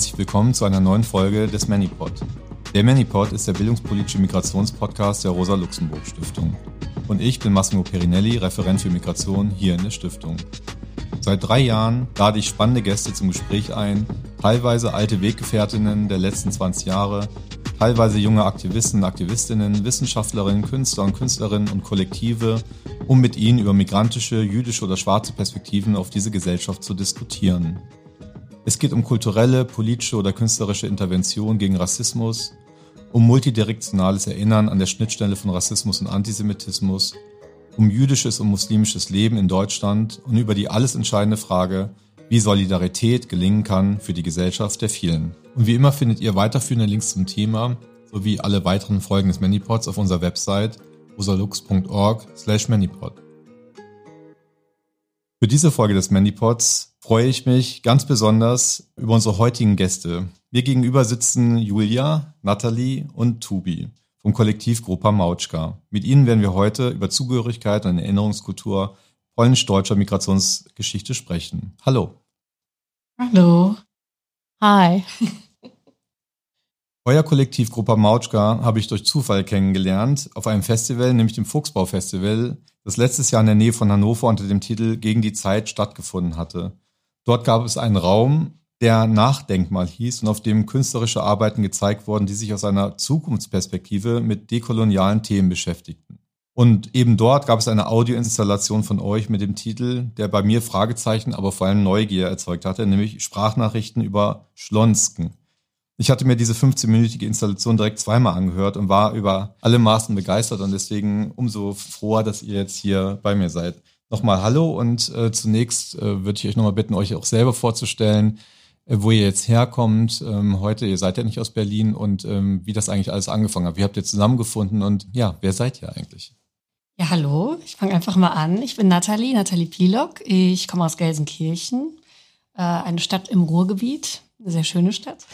Herzlich willkommen zu einer neuen Folge des ManyPod. Der ManyPod ist der bildungspolitische Migrationspodcast der Rosa-Luxemburg-Stiftung. Und ich bin Massimo Perinelli, Referent für Migration hier in der Stiftung. Seit drei Jahren lade ich spannende Gäste zum Gespräch ein, teilweise alte Weggefährtinnen der letzten 20 Jahre, teilweise junge Aktivisten und Aktivistinnen, Wissenschaftlerinnen, Künstler und Künstlerinnen und Kollektive, um mit ihnen über migrantische, jüdische oder schwarze Perspektiven auf diese Gesellschaft zu diskutieren. Es geht um kulturelle, politische oder künstlerische Intervention gegen Rassismus, um multidirektionales Erinnern an der Schnittstelle von Rassismus und Antisemitismus, um jüdisches und muslimisches Leben in Deutschland und über die alles entscheidende Frage, wie Solidarität gelingen kann für die Gesellschaft der vielen. Und wie immer findet ihr weiterführende Links zum Thema sowie alle weiteren Folgen des Manypods auf unserer Website rosalux.org slash Manipod. Für diese Folge des Manypods freue ich mich ganz besonders über unsere heutigen Gäste. Mir gegenüber sitzen Julia, Nathalie und Tubi vom Kollektiv Grupa Mautschka. Mit ihnen werden wir heute über Zugehörigkeit und Erinnerungskultur polnisch-deutscher Migrationsgeschichte sprechen. Hallo. Hallo. Hi. Euer Kollektiv Grupa Mautschka habe ich durch Zufall kennengelernt auf einem Festival, nämlich dem Fuchsbau-Festival, das letztes Jahr in der Nähe von Hannover unter dem Titel Gegen die Zeit stattgefunden hatte. Dort gab es einen Raum, der Nachdenkmal hieß und auf dem künstlerische Arbeiten gezeigt wurden, die sich aus einer Zukunftsperspektive mit dekolonialen Themen beschäftigten. Und eben dort gab es eine Audioinstallation von euch mit dem Titel, der bei mir Fragezeichen, aber vor allem Neugier erzeugt hatte, nämlich Sprachnachrichten über Schlonsken. Ich hatte mir diese 15-minütige Installation direkt zweimal angehört und war über alle Maßen begeistert und deswegen umso froher, dass ihr jetzt hier bei mir seid. Nochmal Hallo und äh, zunächst äh, würde ich euch nochmal bitten, euch auch selber vorzustellen. Äh, wo ihr jetzt herkommt. Ähm, heute, ihr seid ja nicht aus Berlin und ähm, wie das eigentlich alles angefangen hat. Wie habt ihr zusammengefunden und ja, wer seid ihr eigentlich? Ja, hallo, ich fange einfach mal an. Ich bin Nathalie, Nathalie Pilock. Ich komme aus Gelsenkirchen, äh, eine Stadt im Ruhrgebiet, eine sehr schöne Stadt.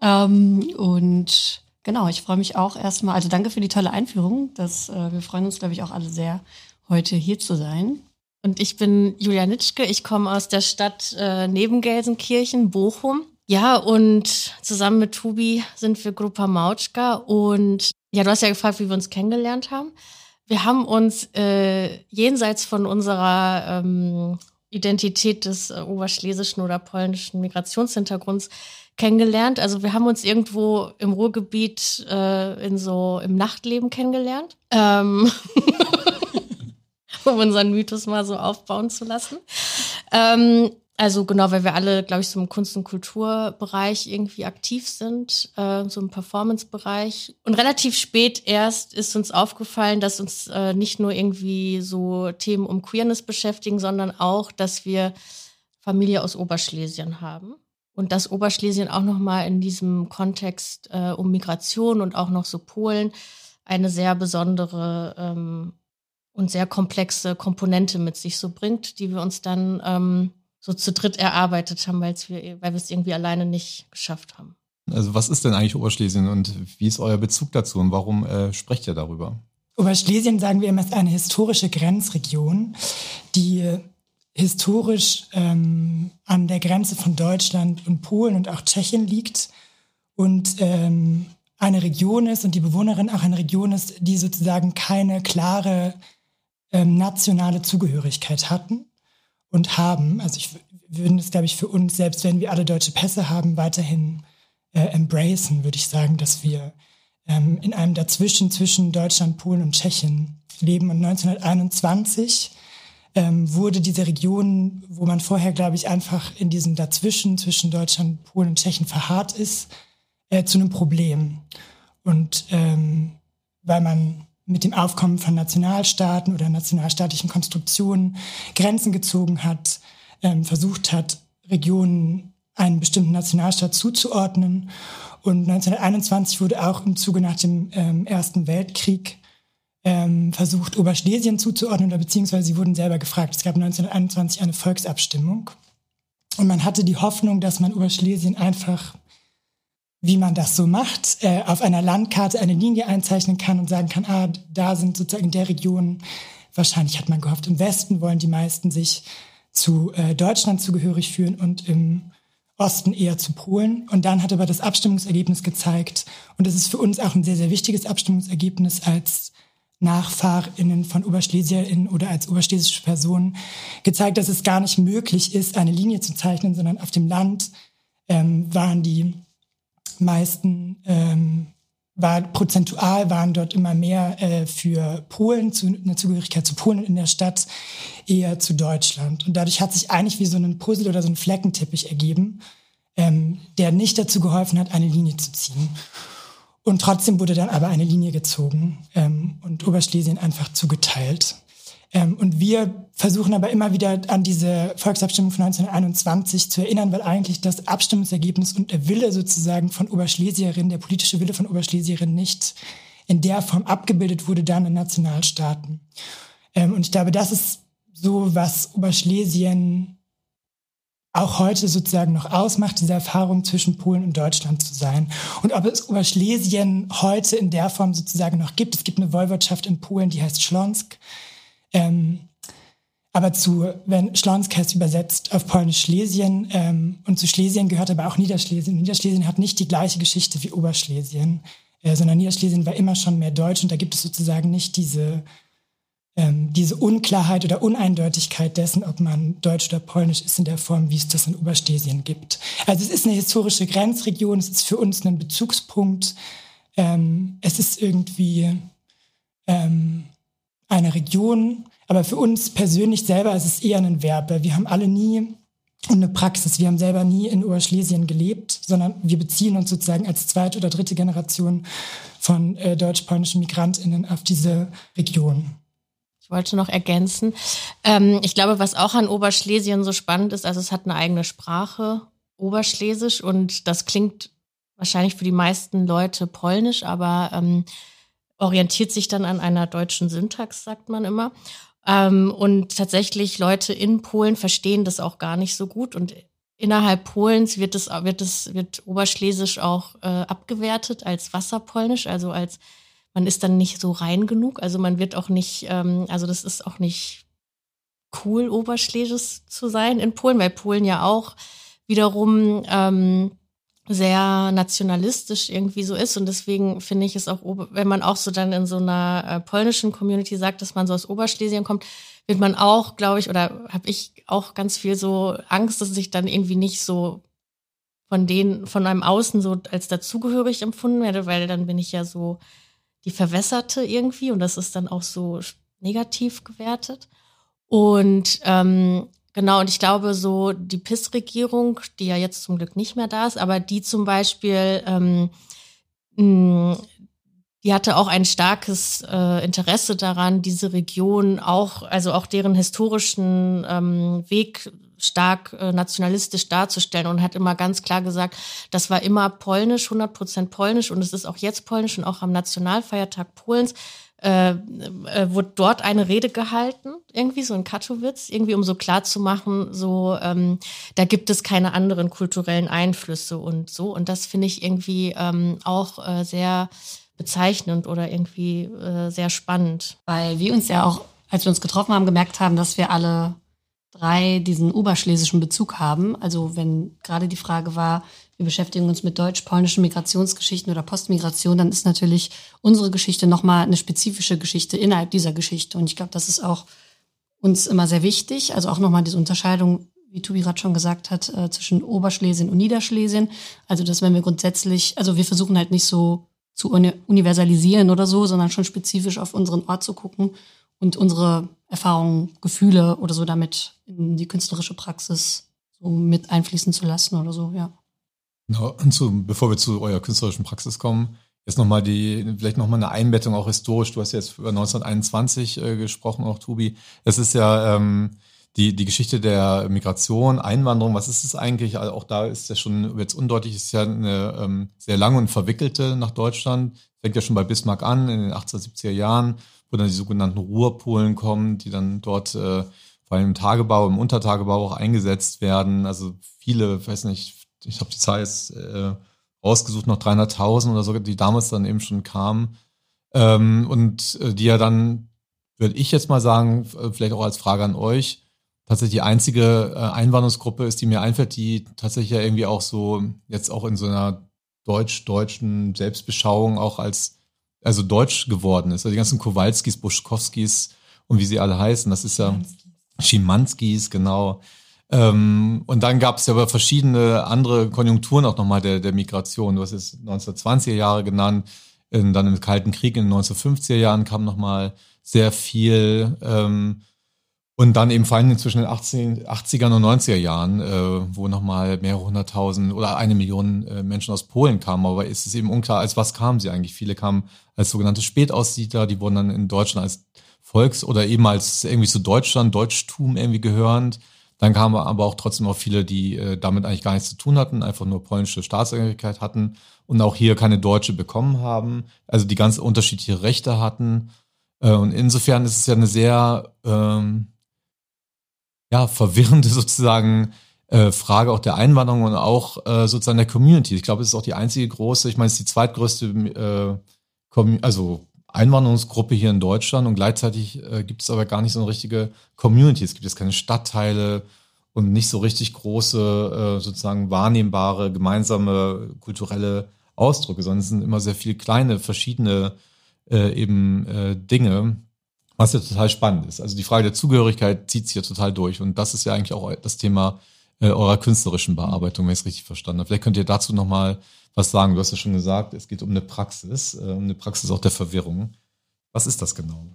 Ähm, und genau, ich freue mich auch erstmal, also danke für die tolle Einführung. Das, äh, wir freuen uns, glaube ich, auch alle sehr, heute hier zu sein. Und ich bin Julia Nitschke. Ich komme aus der Stadt äh, neben Gelsenkirchen, Bochum. Ja, und zusammen mit Tubi sind wir Grupa Mautschka. Und ja, du hast ja gefragt, wie wir uns kennengelernt haben. Wir haben uns äh, jenseits von unserer ähm, Identität des äh, oberschlesischen oder polnischen Migrationshintergrunds kennengelernt. Also wir haben uns irgendwo im Ruhrgebiet äh, in so im Nachtleben kennengelernt. Ähm um unseren Mythos mal so aufbauen zu lassen. Ähm, also genau, weil wir alle, glaube ich, so im Kunst- und Kulturbereich irgendwie aktiv sind, äh, so im Performance-Bereich. Und relativ spät erst ist uns aufgefallen, dass uns äh, nicht nur irgendwie so Themen um Queerness beschäftigen, sondern auch, dass wir Familie aus Oberschlesien haben. Und dass Oberschlesien auch nochmal in diesem Kontext äh, um Migration und auch noch so Polen eine sehr besondere ähm, und sehr komplexe Komponente mit sich so bringt, die wir uns dann ähm, so zu dritt erarbeitet haben, weil wir, weil wir es irgendwie alleine nicht geschafft haben. Also was ist denn eigentlich Oberschlesien und wie ist euer Bezug dazu und warum äh, sprecht ihr darüber? Oberschlesien, sagen wir immer, ist eine historische Grenzregion, die historisch ähm, an der Grenze von Deutschland und Polen und auch Tschechien liegt und ähm, eine Region ist und die Bewohnerin auch eine Region ist, die sozusagen keine klare ähm, nationale Zugehörigkeit hatten und haben. Also ich würde es, glaube ich, für uns, selbst wenn wir alle deutsche Pässe haben, weiterhin äh, embracen, würde ich sagen, dass wir ähm, in einem Dazwischen zwischen Deutschland, Polen und Tschechien leben. Und 1921 ähm, wurde diese Region, wo man vorher, glaube ich, einfach in diesem Dazwischen zwischen Deutschland, Polen und Tschechien verharrt ist, äh, zu einem Problem. Und ähm, weil man mit dem Aufkommen von Nationalstaaten oder nationalstaatlichen Konstruktionen Grenzen gezogen hat, ähm, versucht hat, Regionen einen bestimmten Nationalstaat zuzuordnen. Und 1921 wurde auch im Zuge nach dem ähm, Ersten Weltkrieg ähm, versucht, Oberschlesien zuzuordnen, oder beziehungsweise sie wurden selber gefragt. Es gab 1921 eine Volksabstimmung. Und man hatte die Hoffnung, dass man Oberschlesien einfach wie man das so macht, äh, auf einer Landkarte eine Linie einzeichnen kann und sagen kann, ah, da sind sozusagen in der Region, wahrscheinlich hat man gehofft, im Westen wollen die meisten sich zu äh, Deutschland zugehörig fühlen und im Osten eher zu Polen. Und dann hat aber das Abstimmungsergebnis gezeigt, und das ist für uns auch ein sehr, sehr wichtiges Abstimmungsergebnis als NachfahrInnen von OberschlesierInnen oder als oberschlesische Personen gezeigt, dass es gar nicht möglich ist, eine Linie zu zeichnen, sondern auf dem Land ähm, waren die meisten, ähm, war prozentual waren dort immer mehr äh, für Polen, zu, eine Zugehörigkeit zu Polen in der Stadt eher zu Deutschland. Und dadurch hat sich eigentlich wie so ein Puzzle oder so ein Fleckenteppich ergeben, ähm, der nicht dazu geholfen hat, eine Linie zu ziehen. Und trotzdem wurde dann aber eine Linie gezogen ähm, und Oberschlesien einfach zugeteilt. Ähm, und wir versuchen aber immer wieder an diese Volksabstimmung von 1921 zu erinnern, weil eigentlich das Abstimmungsergebnis und der Wille sozusagen von Oberschlesierin, der politische Wille von Oberschlesierin nicht in der Form abgebildet wurde dann in Nationalstaaten. Ähm, und ich glaube, das ist so, was Oberschlesien auch heute sozusagen noch ausmacht, diese Erfahrung zwischen Polen und Deutschland zu sein. Und ob es Oberschlesien heute in der Form sozusagen noch gibt. Es gibt eine Woiwodschaft in Polen, die heißt Schlonsk. Ähm, aber zu, wenn Schlonsk heißt übersetzt auf Polnisch Schlesien ähm, und zu Schlesien gehört aber auch Niederschlesien. Niederschlesien hat nicht die gleiche Geschichte wie Oberschlesien, äh, sondern Niederschlesien war immer schon mehr deutsch und da gibt es sozusagen nicht diese ähm, diese Unklarheit oder Uneindeutigkeit dessen, ob man Deutsch oder Polnisch ist in der Form, wie es das in Oberstesien gibt. Also es ist eine historische Grenzregion, es ist für uns ein Bezugspunkt, ähm, es ist irgendwie ähm, eine Region, aber für uns persönlich selber ist es eher ein Verb. Wir haben alle nie eine Praxis. Wir haben selber nie in Oberschlesien gelebt, sondern wir beziehen uns sozusagen als zweite oder dritte Generation von äh, deutsch-polnischen Migrantinnen auf diese Region. Ich wollte noch ergänzen. Ähm, ich glaube, was auch an Oberschlesien so spannend ist, also es hat eine eigene Sprache, Oberschlesisch, und das klingt wahrscheinlich für die meisten Leute polnisch, aber ähm, orientiert sich dann an einer deutschen Syntax, sagt man immer. Ähm, und tatsächlich Leute in Polen verstehen das auch gar nicht so gut und innerhalb Polens wird es wird es wird Oberschlesisch auch äh, abgewertet als Wasserpolnisch, also als man ist dann nicht so rein genug. Also man wird auch nicht, ähm, also das ist auch nicht cool, Oberschlesisch zu sein in Polen, weil Polen ja auch wiederum ähm, sehr nationalistisch irgendwie so ist. Und deswegen finde ich es auch, wenn man auch so dann in so einer äh, polnischen Community sagt, dass man so aus Oberschlesien kommt, wird man auch, glaube ich, oder habe ich auch ganz viel so Angst, dass ich dann irgendwie nicht so von denen, von einem Außen so als dazugehörig empfunden werde, weil dann bin ich ja so die verwässerte irgendwie und das ist dann auch so negativ gewertet. Und ähm, genau, und ich glaube, so die PIS-Regierung, die ja jetzt zum Glück nicht mehr da ist, aber die zum Beispiel, ähm, die hatte auch ein starkes äh, Interesse daran, diese Region auch, also auch deren historischen ähm, Weg stark äh, nationalistisch darzustellen und hat immer ganz klar gesagt, das war immer polnisch, 100 Prozent polnisch und es ist auch jetzt polnisch und auch am Nationalfeiertag Polens äh, äh, wurde dort eine Rede gehalten, irgendwie so in Katowice, irgendwie um so klar zu machen, so ähm, da gibt es keine anderen kulturellen Einflüsse und so und das finde ich irgendwie ähm, auch äh, sehr bezeichnend oder irgendwie äh, sehr spannend. Weil wir uns ja auch, als wir uns getroffen haben, gemerkt haben, dass wir alle drei diesen oberschlesischen Bezug haben. Also wenn gerade die Frage war, wir beschäftigen uns mit deutsch-polnischen Migrationsgeschichten oder Postmigration, dann ist natürlich unsere Geschichte nochmal eine spezifische Geschichte innerhalb dieser Geschichte. Und ich glaube, das ist auch uns immer sehr wichtig. Also auch nochmal diese Unterscheidung, wie Tobi gerade schon gesagt hat, äh, zwischen Oberschlesien und Niederschlesien. Also dass wenn wir grundsätzlich, also wir versuchen halt nicht so zu universalisieren oder so, sondern schon spezifisch auf unseren Ort zu gucken und unsere Erfahrungen, Gefühle oder so damit in die künstlerische Praxis so mit einfließen zu lassen oder so, ja. Genau, und zu, bevor wir zu eurer künstlerischen Praxis kommen, jetzt nochmal die, vielleicht nochmal eine Einbettung auch historisch. Du hast jetzt über 1921 äh, gesprochen, auch Tobi. Es ist ja ähm, die, die Geschichte der Migration, Einwanderung, was ist es eigentlich? Also auch da ist ja schon jetzt undeutlich, ist ja eine ähm, sehr lange und verwickelte nach Deutschland. Fängt ja schon bei Bismarck an, in den 1870er Jahren wo dann die sogenannten Ruhrpolen kommen, die dann dort äh, vor allem im Tagebau, im Untertagebau auch eingesetzt werden. Also viele, weiß nicht, ich habe die Zahl jetzt äh, rausgesucht, noch 300.000 oder so, die damals dann eben schon kamen. Ähm, und äh, die ja dann, würde ich jetzt mal sagen, vielleicht auch als Frage an euch, tatsächlich die einzige äh, Einwanderungsgruppe ist, die mir einfällt, die tatsächlich ja irgendwie auch so jetzt auch in so einer deutsch-deutschen Selbstbeschauung auch als also deutsch geworden ist. Also die ganzen Kowalskis, Buschkowskis und wie sie alle heißen, das ist ja Schimanskis, genau. Ähm, und dann gab es ja aber verschiedene andere Konjunkturen auch nochmal der, der Migration. Du hast es 1920er Jahre genannt, in, dann im Kalten Krieg in den 1950er Jahren kam nochmal sehr viel. Ähm, und dann eben vor allem zwischen den 18, 80er und 90er Jahren, äh, wo nochmal mehrere hunderttausend oder eine Million äh, Menschen aus Polen kamen. Aber ist es eben unklar, als was kamen sie eigentlich? Viele kamen als sogenannte Spätaussiedler, die wurden dann in Deutschland als Volks- oder eben als irgendwie zu Deutschland, Deutschtum irgendwie gehörend. Dann kamen aber auch trotzdem auch viele, die äh, damit eigentlich gar nichts zu tun hatten, einfach nur polnische Staatsangehörigkeit hatten und auch hier keine deutsche bekommen haben, also die ganz unterschiedliche Rechte hatten. Äh, und insofern ist es ja eine sehr ähm, ja, verwirrende sozusagen äh, Frage auch der Einwanderung und auch äh, sozusagen der Community. Ich glaube, es ist auch die einzige große, ich meine, es ist die zweitgrößte äh, also Einwanderungsgruppe hier in Deutschland und gleichzeitig äh, gibt es aber gar nicht so eine richtige Community. Es gibt jetzt keine Stadtteile und nicht so richtig große, äh, sozusagen wahrnehmbare, gemeinsame kulturelle Ausdrücke, sondern es sind immer sehr viele kleine, verschiedene äh, eben äh, Dinge, was ja total spannend ist. Also die Frage der Zugehörigkeit zieht sich ja total durch. Und das ist ja eigentlich auch das Thema äh, eurer künstlerischen Bearbeitung, wenn ich es richtig verstanden habe. Vielleicht könnt ihr dazu nochmal was sagen. Du hast ja schon gesagt, es geht um eine Praxis, äh, um eine Praxis auch der Verwirrung. Was ist das genau?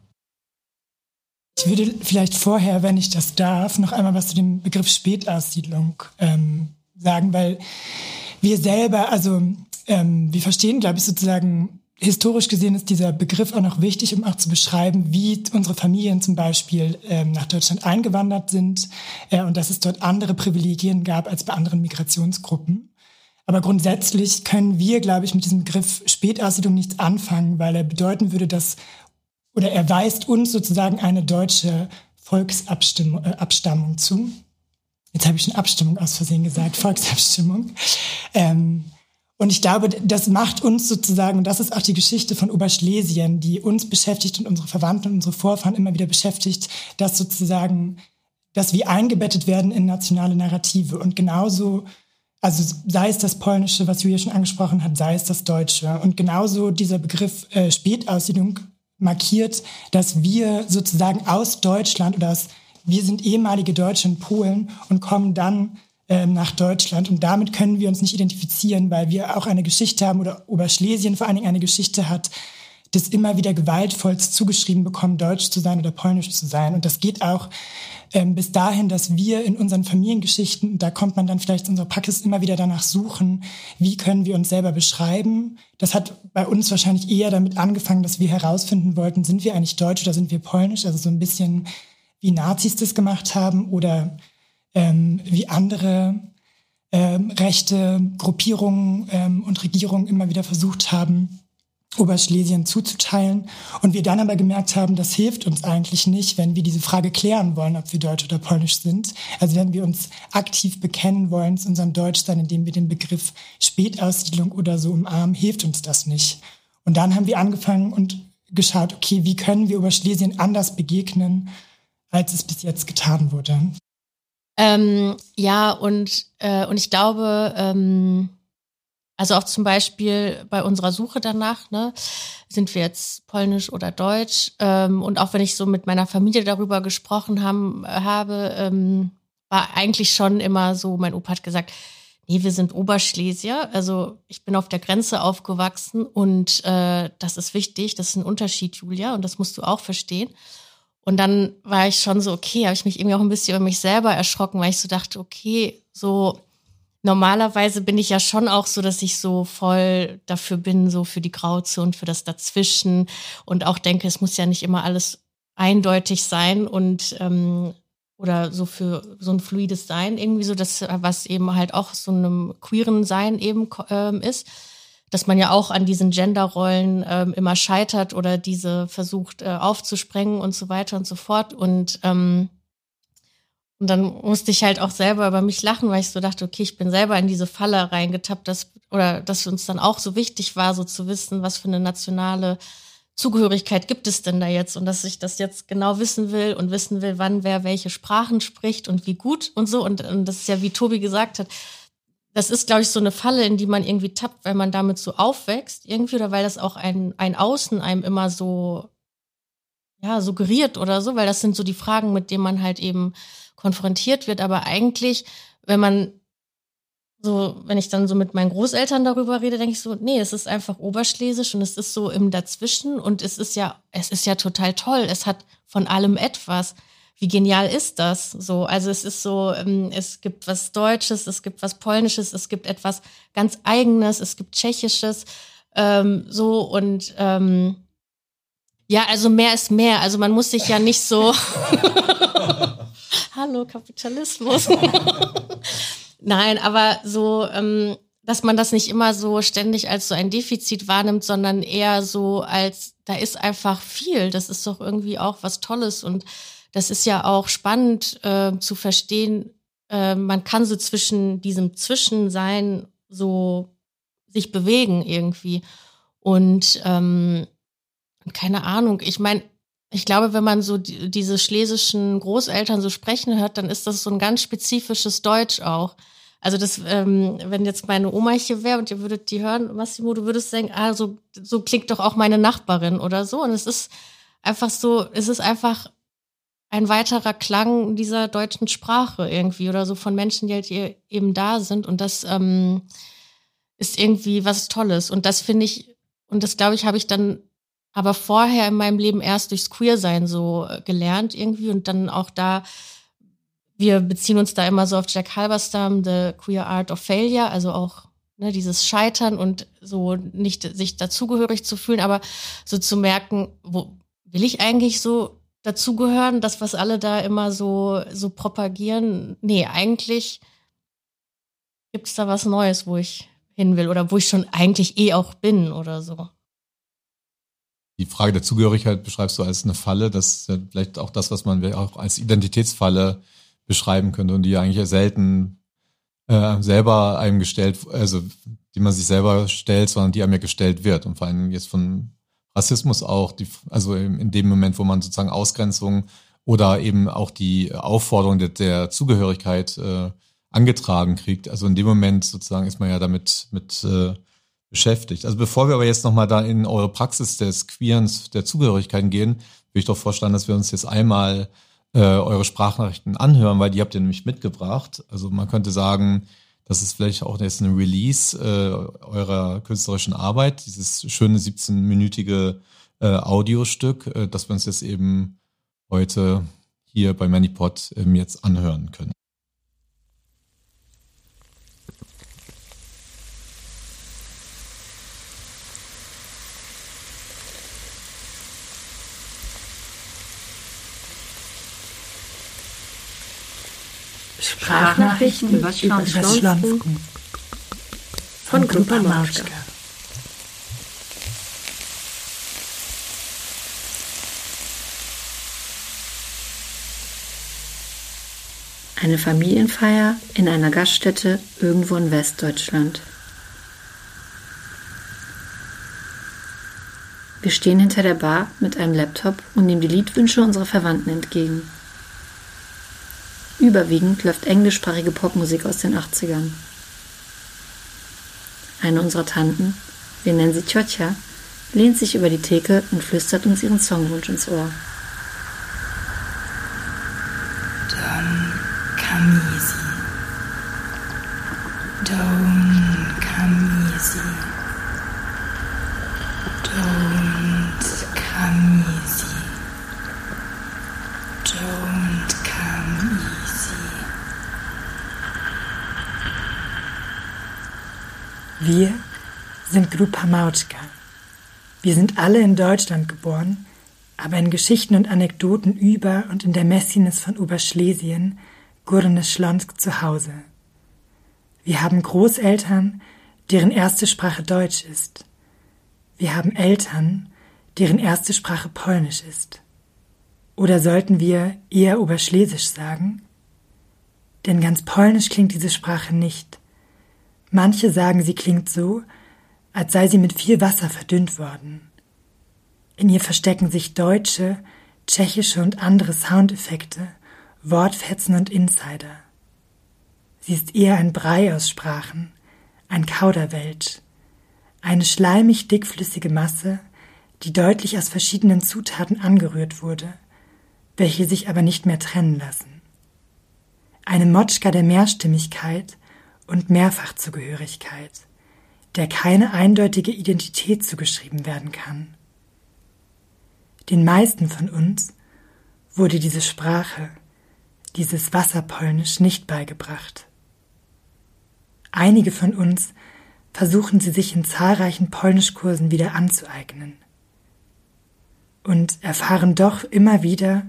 Ich würde vielleicht vorher, wenn ich das darf, noch einmal was zu dem Begriff Spätaussiedlung ähm, sagen, weil wir selber, also ähm, wir verstehen, glaube ich, sozusagen historisch gesehen ist dieser Begriff auch noch wichtig, um auch zu beschreiben, wie unsere Familien zum Beispiel ähm, nach Deutschland eingewandert sind äh, und dass es dort andere Privilegien gab als bei anderen Migrationsgruppen. Aber grundsätzlich können wir, glaube ich, mit diesem Begriff Spätaussiedlung nichts anfangen, weil er bedeuten würde, dass oder er weist uns sozusagen eine deutsche Volksabstammung äh, zu. Jetzt habe ich schon Abstimmung aus Versehen gesagt, Volksabstimmung. Ähm, und ich glaube, das macht uns sozusagen, und das ist auch die Geschichte von Oberschlesien, die uns beschäftigt und unsere Verwandten und unsere Vorfahren immer wieder beschäftigt, dass sozusagen, dass wir eingebettet werden in nationale Narrative. Und genauso, also sei es das Polnische, was Julia schon angesprochen hat, sei es das Deutsche. Und genauso dieser Begriff äh, Spätaussiedlung markiert, dass wir sozusagen aus Deutschland oder aus, wir sind ehemalige Deutsche in Polen und kommen dann nach Deutschland. Und damit können wir uns nicht identifizieren, weil wir auch eine Geschichte haben oder Oberschlesien vor allen Dingen eine Geschichte hat, das immer wieder gewaltvollst zugeschrieben bekommen, deutsch zu sein oder polnisch zu sein. Und das geht auch ähm, bis dahin, dass wir in unseren Familiengeschichten, da kommt man dann vielleicht in unserer Praxis immer wieder danach suchen, wie können wir uns selber beschreiben. Das hat bei uns wahrscheinlich eher damit angefangen, dass wir herausfinden wollten, sind wir eigentlich deutsch oder sind wir polnisch? Also so ein bisschen wie Nazis das gemacht haben oder ähm, wie andere ähm, rechte Gruppierungen ähm, und Regierungen immer wieder versucht haben, Oberschlesien zuzuteilen. Und wir dann aber gemerkt haben, das hilft uns eigentlich nicht, wenn wir diese Frage klären wollen, ob wir deutsch oder polnisch sind. Also wenn wir uns aktiv bekennen wollen zu unserem Deutschsein, indem wir den Begriff Spätaussiedlung oder so umarmen, hilft uns das nicht. Und dann haben wir angefangen und geschaut, okay, wie können wir Oberschlesien anders begegnen, als es bis jetzt getan wurde. Ähm, ja, und, äh, und ich glaube, ähm, also auch zum Beispiel bei unserer Suche danach, ne, sind wir jetzt polnisch oder deutsch? Ähm, und auch wenn ich so mit meiner Familie darüber gesprochen haben, habe, ähm, war eigentlich schon immer so, mein Opa hat gesagt, nee, wir sind Oberschlesier. Also ich bin auf der Grenze aufgewachsen und äh, das ist wichtig, das ist ein Unterschied, Julia, und das musst du auch verstehen. Und dann war ich schon so, okay, habe ich mich irgendwie auch ein bisschen über mich selber erschrocken, weil ich so dachte, okay, so normalerweise bin ich ja schon auch so, dass ich so voll dafür bin, so für die Grauzone und für das Dazwischen und auch denke, es muss ja nicht immer alles eindeutig sein und ähm, oder so für so ein fluides Sein irgendwie so, das was eben halt auch so einem queeren Sein eben ähm, ist dass man ja auch an diesen Genderrollen ähm, immer scheitert oder diese versucht äh, aufzusprengen und so weiter und so fort. Und, ähm, und dann musste ich halt auch selber über mich lachen, weil ich so dachte, okay, ich bin selber in diese Falle reingetappt, dass, oder dass uns dann auch so wichtig war, so zu wissen, was für eine nationale Zugehörigkeit gibt es denn da jetzt und dass ich das jetzt genau wissen will und wissen will, wann wer welche Sprachen spricht und wie gut und so. Und, und das ist ja, wie Tobi gesagt hat, das ist, glaube ich, so eine Falle, in die man irgendwie tappt, weil man damit so aufwächst irgendwie oder weil das auch ein, ein Außen einem immer so, ja, suggeriert oder so, weil das sind so die Fragen, mit denen man halt eben konfrontiert wird. Aber eigentlich, wenn man so, wenn ich dann so mit meinen Großeltern darüber rede, denke ich so, nee, es ist einfach Oberschlesisch und es ist so im Dazwischen und es ist ja, es ist ja total toll. Es hat von allem etwas. Wie genial ist das? So, also es ist so, ähm, es gibt was Deutsches, es gibt was Polnisches, es gibt etwas ganz Eigenes, es gibt Tschechisches, ähm, so und ähm, ja, also mehr ist mehr. Also man muss sich ja nicht so. Hallo Kapitalismus. Nein, aber so, ähm, dass man das nicht immer so ständig als so ein Defizit wahrnimmt, sondern eher so als, da ist einfach viel. Das ist doch irgendwie auch was Tolles und das ist ja auch spannend äh, zu verstehen. Äh, man kann so zwischen diesem Zwischensein so sich bewegen irgendwie. Und ähm, keine Ahnung, ich meine, ich glaube, wenn man so die, diese schlesischen Großeltern so sprechen hört, dann ist das so ein ganz spezifisches Deutsch auch. Also das, ähm, wenn jetzt meine Oma hier wäre und ihr würdet die hören, Massimo, du würdest denken, ah, so, so klingt doch auch meine Nachbarin oder so. Und es ist einfach so, es ist einfach ein weiterer Klang dieser deutschen Sprache irgendwie oder so von Menschen, die halt eben da sind. Und das ähm, ist irgendwie was Tolles. Und das finde ich, und das glaube ich, habe ich dann aber vorher in meinem Leben erst durchs Queersein so äh, gelernt irgendwie und dann auch da wir beziehen uns da immer so auf Jack Halberstam, The Queer Art of Failure, also auch ne, dieses Scheitern und so nicht sich dazugehörig zu fühlen, aber so zu merken, wo will ich eigentlich so dazugehören, das, was alle da immer so, so propagieren? Nee, eigentlich gibt's da was Neues, wo ich hin will oder wo ich schon eigentlich eh auch bin oder so. Die Frage der Zugehörigkeit beschreibst du als eine Falle. Das ist vielleicht auch das, was man auch als Identitätsfalle beschreiben könnte und die eigentlich selten äh, selber einem gestellt, also die man sich selber stellt, sondern die einem ja gestellt wird. Und vor allem jetzt von Rassismus auch, die, also in dem Moment, wo man sozusagen Ausgrenzung oder eben auch die Aufforderung der, der Zugehörigkeit äh, angetragen kriegt. Also in dem Moment sozusagen ist man ja damit mit äh, beschäftigt. Also bevor wir aber jetzt nochmal da in eure Praxis des Queerens, der Zugehörigkeiten gehen, würde ich doch vorstellen, dass wir uns jetzt einmal äh, eure Sprachnachrichten anhören, weil die habt ihr nämlich mitgebracht. Also man könnte sagen, das ist vielleicht auch jetzt ein Release äh, eurer künstlerischen Arbeit, dieses schöne 17-minütige äh, Audiostück, äh, das wir uns jetzt eben heute hier bei Manipod ähm, jetzt anhören können. Sprachnachrichten über Schlonsken von Grupa Mauschka. Eine Familienfeier in einer Gaststätte irgendwo in Westdeutschland. Wir stehen hinter der Bar mit einem Laptop und nehmen die Liedwünsche unserer Verwandten entgegen. Überwiegend läuft englischsprachige Popmusik aus den 80ern. Eine unserer Tanten, wir nennen sie Tjotja, lehnt sich über die Theke und flüstert uns ihren Songwunsch ins Ohr. Don Camisi. Don Camisi. Don't Camisi. Don't Wir sind Grupa Mauczka. Wir sind alle in Deutschland geboren, aber in Geschichten und Anekdoten über und in der Messines von Oberschlesien, Gurnes Schlonsk zu Hause. Wir haben Großeltern, deren erste Sprache Deutsch ist. Wir haben Eltern, deren erste Sprache Polnisch ist. Oder sollten wir eher Oberschlesisch sagen? Denn ganz Polnisch klingt diese Sprache nicht. Manche sagen, sie klingt so, als sei sie mit viel Wasser verdünnt worden. In ihr verstecken sich deutsche, tschechische und andere Soundeffekte, Wortfetzen und Insider. Sie ist eher ein Brei aus Sprachen, ein Kauderwelsch, eine schleimig dickflüssige Masse, die deutlich aus verschiedenen Zutaten angerührt wurde, welche sich aber nicht mehr trennen lassen. Eine Motschka der Mehrstimmigkeit und Mehrfachzugehörigkeit, der keine eindeutige Identität zugeschrieben werden kann. Den meisten von uns wurde diese Sprache, dieses Wasserpolnisch nicht beigebracht. Einige von uns versuchen sie sich in zahlreichen Polnischkursen wieder anzueignen und erfahren doch immer wieder,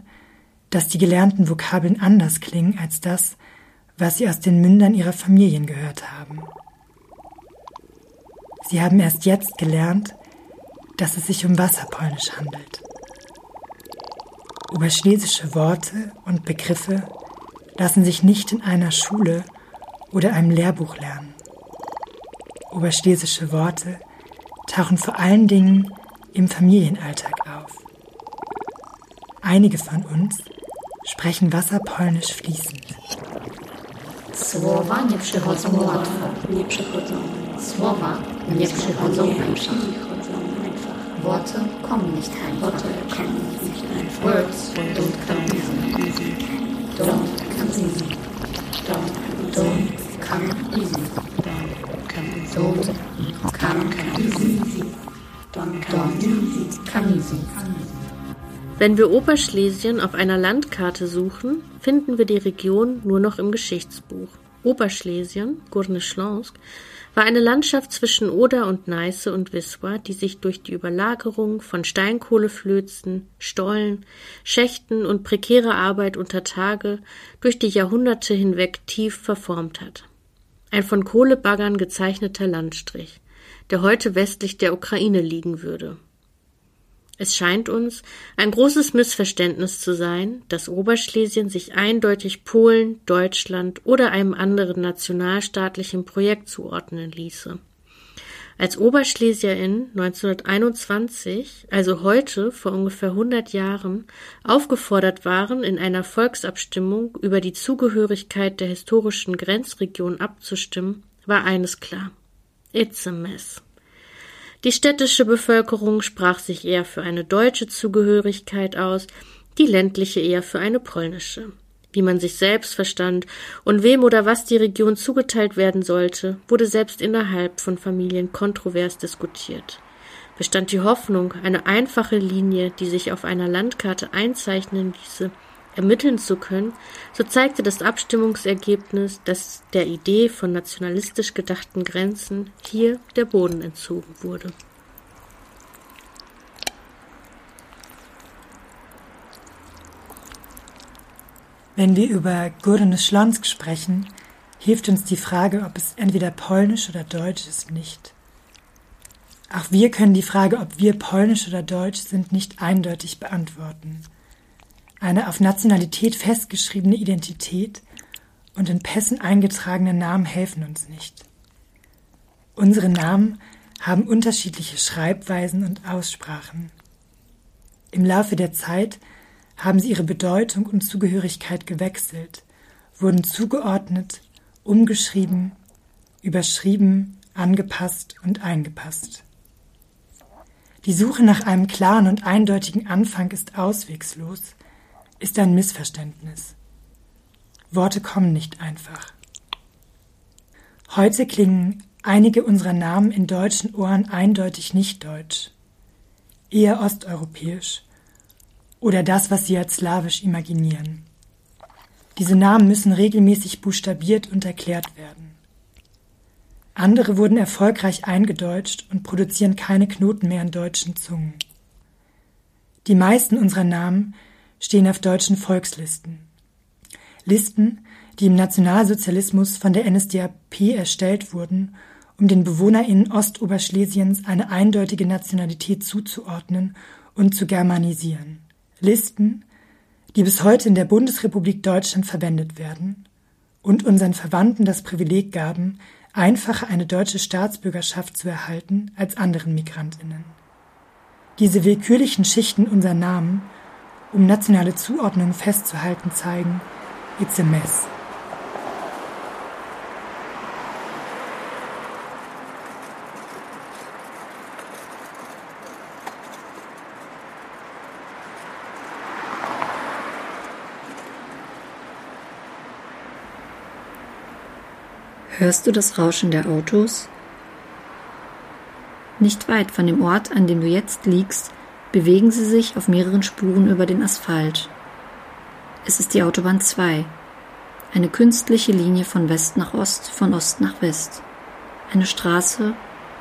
dass die gelernten Vokabeln anders klingen als das, was sie aus den Mündern ihrer Familien gehört haben. Sie haben erst jetzt gelernt, dass es sich um Wasserpolnisch handelt. Oberschlesische Worte und Begriffe lassen sich nicht in einer Schule oder einem Lehrbuch lernen. Oberschlesische Worte tauchen vor allen Dingen im Familienalltag auf. Einige von uns sprechen Wasserpolnisch fließend. Słowa nie przychodzą łatwo. Nie przychodzą. Słowa nie przychodzą einfach. Worte kommen nicht einfach. Words don't come easy. Don't come easy. Don't, don't come easy. Don't come easy. Don't come easy. Wenn wir Oberschlesien auf einer Landkarte suchen, finden wir die Region nur noch im Geschichtsbuch. Oberschlesien, Górny-Śląsk, war eine Landschaft zwischen Oder und Neiße und Wisła, die sich durch die Überlagerung von Steinkohleflözen, Stollen, Schächten und prekäre Arbeit unter Tage durch die Jahrhunderte hinweg tief verformt hat. Ein von Kohlebaggern gezeichneter Landstrich, der heute westlich der Ukraine liegen würde. Es scheint uns ein großes Missverständnis zu sein, dass Oberschlesien sich eindeutig Polen, Deutschland oder einem anderen nationalstaatlichen Projekt zuordnen ließe. Als Oberschlesierin 1921, also heute vor ungefähr 100 Jahren, aufgefordert waren, in einer Volksabstimmung über die Zugehörigkeit der historischen Grenzregion abzustimmen, war eines klar. It's a mess. Die städtische Bevölkerung sprach sich eher für eine deutsche Zugehörigkeit aus, die ländliche eher für eine polnische. Wie man sich selbst verstand und wem oder was die Region zugeteilt werden sollte, wurde selbst innerhalb von Familien kontrovers diskutiert. Bestand die Hoffnung, eine einfache Linie, die sich auf einer Landkarte einzeichnen ließe, ermitteln zu können, so zeigte das Abstimmungsergebnis, dass der Idee von nationalistisch gedachten Grenzen hier der Boden entzogen wurde. Wenn wir über Górny Śląsk sprechen, hilft uns die Frage, ob es entweder polnisch oder deutsch ist, nicht. Auch wir können die Frage, ob wir polnisch oder deutsch sind, nicht eindeutig beantworten. Eine auf Nationalität festgeschriebene Identität und in Pässen eingetragene Namen helfen uns nicht. Unsere Namen haben unterschiedliche Schreibweisen und Aussprachen. Im Laufe der Zeit haben sie ihre Bedeutung und Zugehörigkeit gewechselt, wurden zugeordnet, umgeschrieben, überschrieben, angepasst und eingepasst. Die Suche nach einem klaren und eindeutigen Anfang ist auswegslos, ist ein Missverständnis. Worte kommen nicht einfach. Heute klingen einige unserer Namen in deutschen Ohren eindeutig nicht deutsch, eher osteuropäisch oder das, was sie als slawisch imaginieren. Diese Namen müssen regelmäßig buchstabiert und erklärt werden. Andere wurden erfolgreich eingedeutscht und produzieren keine Knoten mehr in deutschen Zungen. Die meisten unserer Namen stehen auf deutschen Volkslisten. Listen, die im Nationalsozialismus von der NSDAP erstellt wurden, um den BewohnerInnen Ostoberschlesiens eine eindeutige Nationalität zuzuordnen und zu germanisieren. Listen, die bis heute in der Bundesrepublik Deutschland verwendet werden und unseren Verwandten das Privileg gaben, einfacher eine deutsche Staatsbürgerschaft zu erhalten als anderen Migrantinnen. Diese willkürlichen Schichten unserer Namen, um nationale Zuordnungen festzuhalten, zeigen, it's a mess. Hörst du das Rauschen der Autos? Nicht weit von dem Ort, an dem du jetzt liegst, bewegen sie sich auf mehreren Spuren über den Asphalt. Es ist die Autobahn 2, eine künstliche Linie von West nach Ost, von Ost nach West. Eine Straße,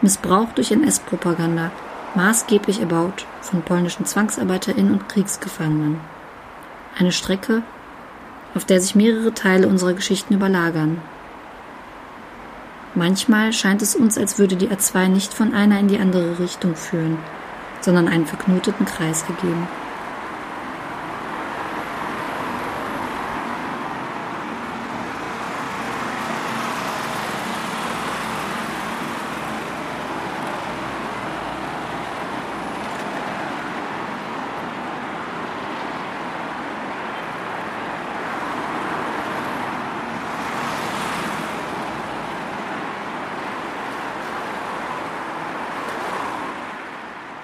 missbraucht durch NS-Propaganda, maßgeblich erbaut von polnischen ZwangsarbeiterInnen und Kriegsgefangenen. Eine Strecke, auf der sich mehrere Teile unserer Geschichten überlagern. Manchmal scheint es uns, als würde die A2 nicht von einer in die andere Richtung führen, sondern einen verknoteten Kreis ergeben.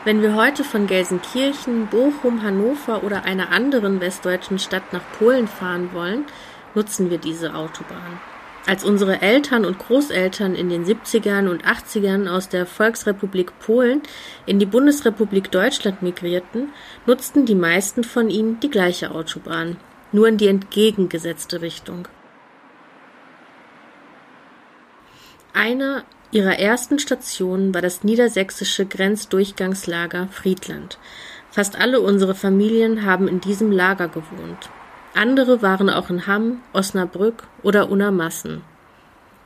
Wenn wir heute von Gelsenkirchen, Bochum, Hannover oder einer anderen westdeutschen Stadt nach Polen fahren wollen, nutzen wir diese Autobahn. Als unsere Eltern und Großeltern in den 70ern und 80ern aus der Volksrepublik Polen in die Bundesrepublik Deutschland migrierten, nutzten die meisten von ihnen die gleiche Autobahn, nur in die entgegengesetzte Richtung. Einer Ihre ersten Stationen war das niedersächsische Grenzdurchgangslager Friedland. Fast alle unsere Familien haben in diesem Lager gewohnt. Andere waren auch in Hamm, Osnabrück oder Unermassen.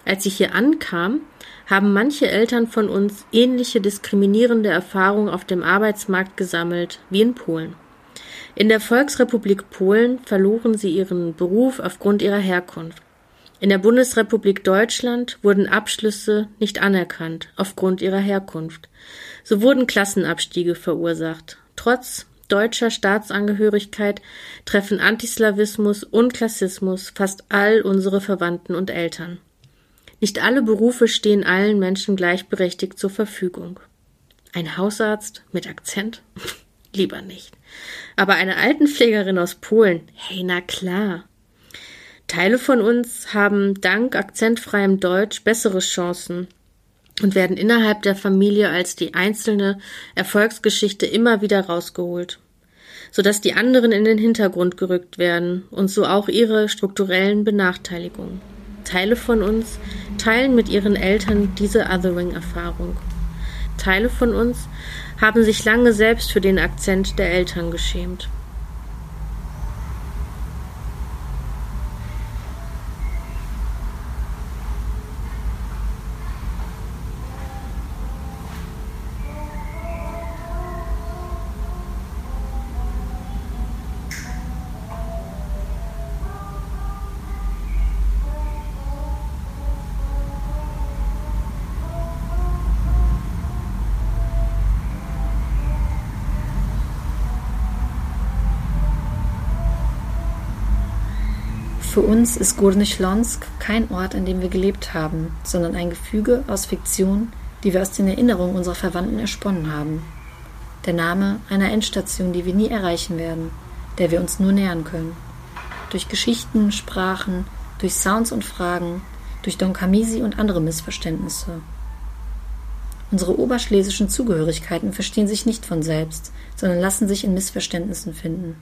Als ich hier ankam, haben manche Eltern von uns ähnliche diskriminierende Erfahrungen auf dem Arbeitsmarkt gesammelt wie in Polen. In der Volksrepublik Polen verloren sie ihren Beruf aufgrund ihrer Herkunft. In der Bundesrepublik Deutschland wurden Abschlüsse nicht anerkannt aufgrund ihrer Herkunft. So wurden Klassenabstiege verursacht. Trotz deutscher Staatsangehörigkeit treffen Antislawismus und Klassismus fast all unsere Verwandten und Eltern. Nicht alle Berufe stehen allen Menschen gleichberechtigt zur Verfügung. Ein Hausarzt mit Akzent? Lieber nicht. Aber eine Altenpflegerin aus Polen? Hey, na klar. Teile von uns haben dank akzentfreiem Deutsch bessere Chancen und werden innerhalb der Familie als die einzelne Erfolgsgeschichte immer wieder rausgeholt, sodass die anderen in den Hintergrund gerückt werden und so auch ihre strukturellen Benachteiligungen. Teile von uns teilen mit ihren Eltern diese Othering-Erfahrung. Teile von uns haben sich lange selbst für den Akzent der Eltern geschämt. Uns ist Śląsk kein Ort, an dem wir gelebt haben, sondern ein Gefüge aus Fiktion, die wir aus den Erinnerungen unserer Verwandten ersponnen haben. Der Name einer Endstation, die wir nie erreichen werden, der wir uns nur nähern können. Durch Geschichten, Sprachen, durch Sounds und Fragen, durch Don Camisi und andere Missverständnisse. Unsere oberschlesischen Zugehörigkeiten verstehen sich nicht von selbst, sondern lassen sich in Missverständnissen finden.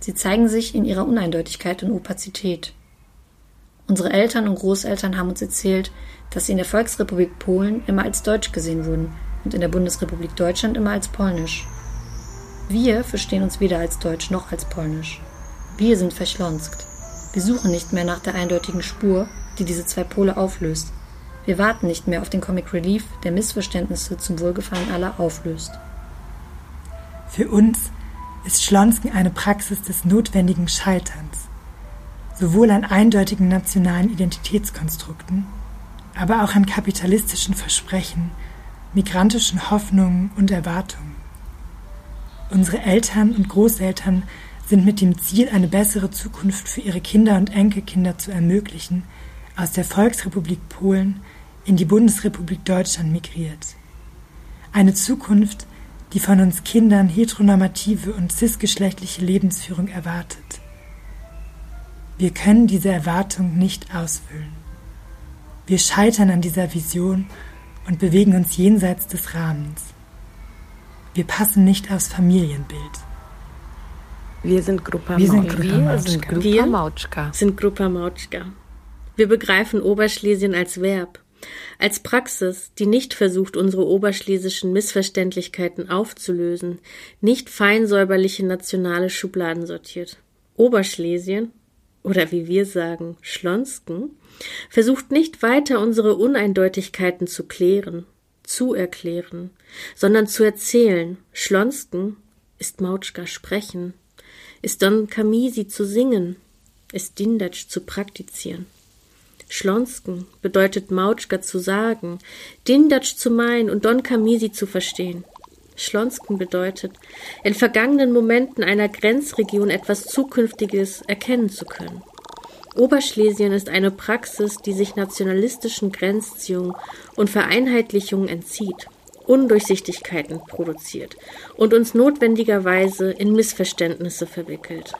Sie zeigen sich in ihrer Uneindeutigkeit und Opazität. Unsere Eltern und Großeltern haben uns erzählt, dass sie in der Volksrepublik Polen immer als deutsch gesehen wurden und in der Bundesrepublik Deutschland immer als polnisch. Wir verstehen uns weder als deutsch noch als polnisch. Wir sind verschlonskt. Wir suchen nicht mehr nach der eindeutigen Spur, die diese zwei Pole auflöst. Wir warten nicht mehr auf den Comic Relief, der Missverständnisse zum Wohlgefallen aller auflöst. Für uns ist Schlonsken eine Praxis des notwendigen Scheiterns, sowohl an eindeutigen nationalen Identitätskonstrukten, aber auch an kapitalistischen Versprechen, migrantischen Hoffnungen und Erwartungen. Unsere Eltern und Großeltern sind mit dem Ziel, eine bessere Zukunft für ihre Kinder und Enkelkinder zu ermöglichen, aus der Volksrepublik Polen in die Bundesrepublik Deutschland migriert. Eine Zukunft, die von uns Kindern heteronormative und cisgeschlechtliche Lebensführung erwartet. Wir können diese Erwartung nicht ausfüllen. Wir scheitern an dieser Vision und bewegen uns jenseits des Rahmens. Wir passen nicht aufs Familienbild. Wir sind Gruppe Wir sind Mautschka. Gruppe Wir Mautschka. Wir sind Gruppe Mautschka. Wir begreifen Oberschlesien als Verb, als Praxis, die nicht versucht, unsere oberschlesischen Missverständlichkeiten aufzulösen, nicht feinsäuberliche nationale Schubladen sortiert. Oberschlesien, oder wie wir sagen, Schlonsken, versucht nicht weiter unsere Uneindeutigkeiten zu klären, zu erklären, sondern zu erzählen. Schlonsken ist Mautschka sprechen, ist Don Camisi zu singen, ist Dindatsch zu praktizieren. Schlonsken bedeutet Mautschka zu sagen, Dindatsch zu meinen und Don Camisi zu verstehen. Schlonsken bedeutet, in vergangenen Momenten einer Grenzregion etwas Zukünftiges erkennen zu können. Oberschlesien ist eine Praxis, die sich nationalistischen Grenzziehungen und Vereinheitlichungen entzieht, Undurchsichtigkeiten produziert und uns notwendigerweise in Missverständnisse verwickelt.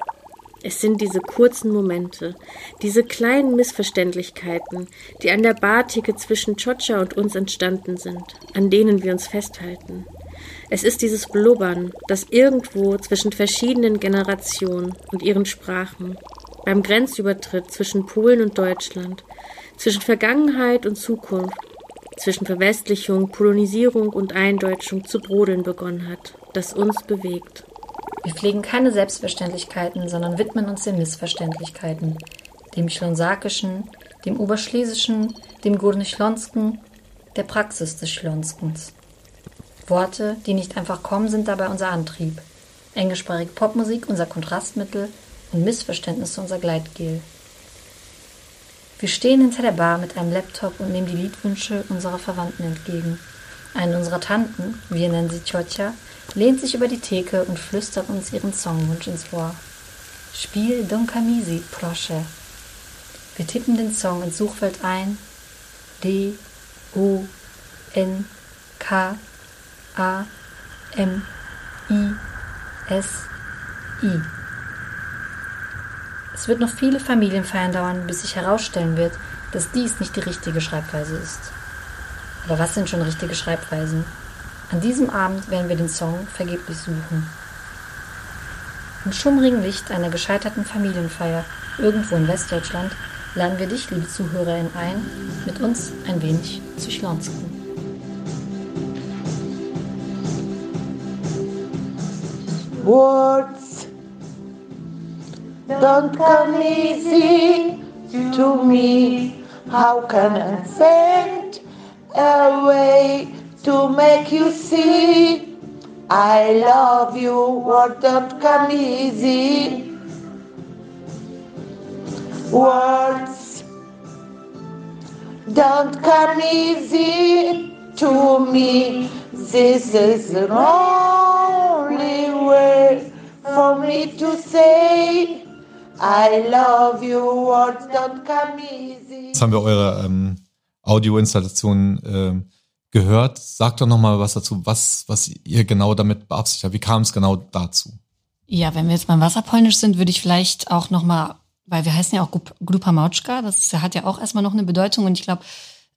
Es sind diese kurzen Momente, diese kleinen Missverständlichkeiten, die an der Bartheke zwischen Chocha und uns entstanden sind, an denen wir uns festhalten. Es ist dieses Blubbern, das irgendwo zwischen verschiedenen Generationen und ihren Sprachen, beim Grenzübertritt zwischen Polen und Deutschland, zwischen Vergangenheit und Zukunft, zwischen Verwestlichung, Polonisierung und Eindeutschung zu brodeln begonnen hat, das uns bewegt. Wir pflegen keine Selbstverständlichkeiten, sondern widmen uns den Missverständlichkeiten. Dem Schlonsakischen, dem Oberschlesischen, dem Gurnischlonsken, der Praxis des Schlonskens. Worte, die nicht einfach kommen, sind dabei unser Antrieb. Englischsprachige Popmusik unser Kontrastmittel und Missverständnisse unser Gleitgel. Wir stehen hinter der Bar mit einem Laptop und nehmen die Liedwünsche unserer Verwandten entgegen. Eine unserer Tanten, wir nennen sie Ciotja, lehnt sich über die Theke und flüstert uns ihren Songwunsch ins Ohr. Spiel Don Camisi, proszę. Wir tippen den Song ins Suchfeld ein. D, O, N, K, A, M, I, S, I. Es wird noch viele Familienfeiern dauern, bis sich herausstellen wird, dass dies nicht die richtige Schreibweise ist. Aber was sind schon richtige Schreibweisen? An diesem Abend werden wir den Song vergeblich suchen. Im schummrigen Licht einer gescheiterten Familienfeier irgendwo in Westdeutschland laden wir dich, liebe Zuhörerin, ein, mit uns ein wenig zu schlonsken. Words don't come easy to me. How can I send a way to make you see I love you? Words don't come easy. Words don't come easy to me. This is the only way for me to say I love you. Words don't come easy. Jetzt haben wir eure ähm, Audioinstallation ähm, gehört. Sagt doch noch mal was dazu, was, was ihr genau damit beabsichtigt habt. Wie kam es genau dazu? Ja, wenn wir jetzt beim Wasserpolnisch sind, würde ich vielleicht auch noch mal, weil wir heißen ja auch Grup- Grupa Mautschka, das hat ja auch erstmal noch eine Bedeutung und ich glaube,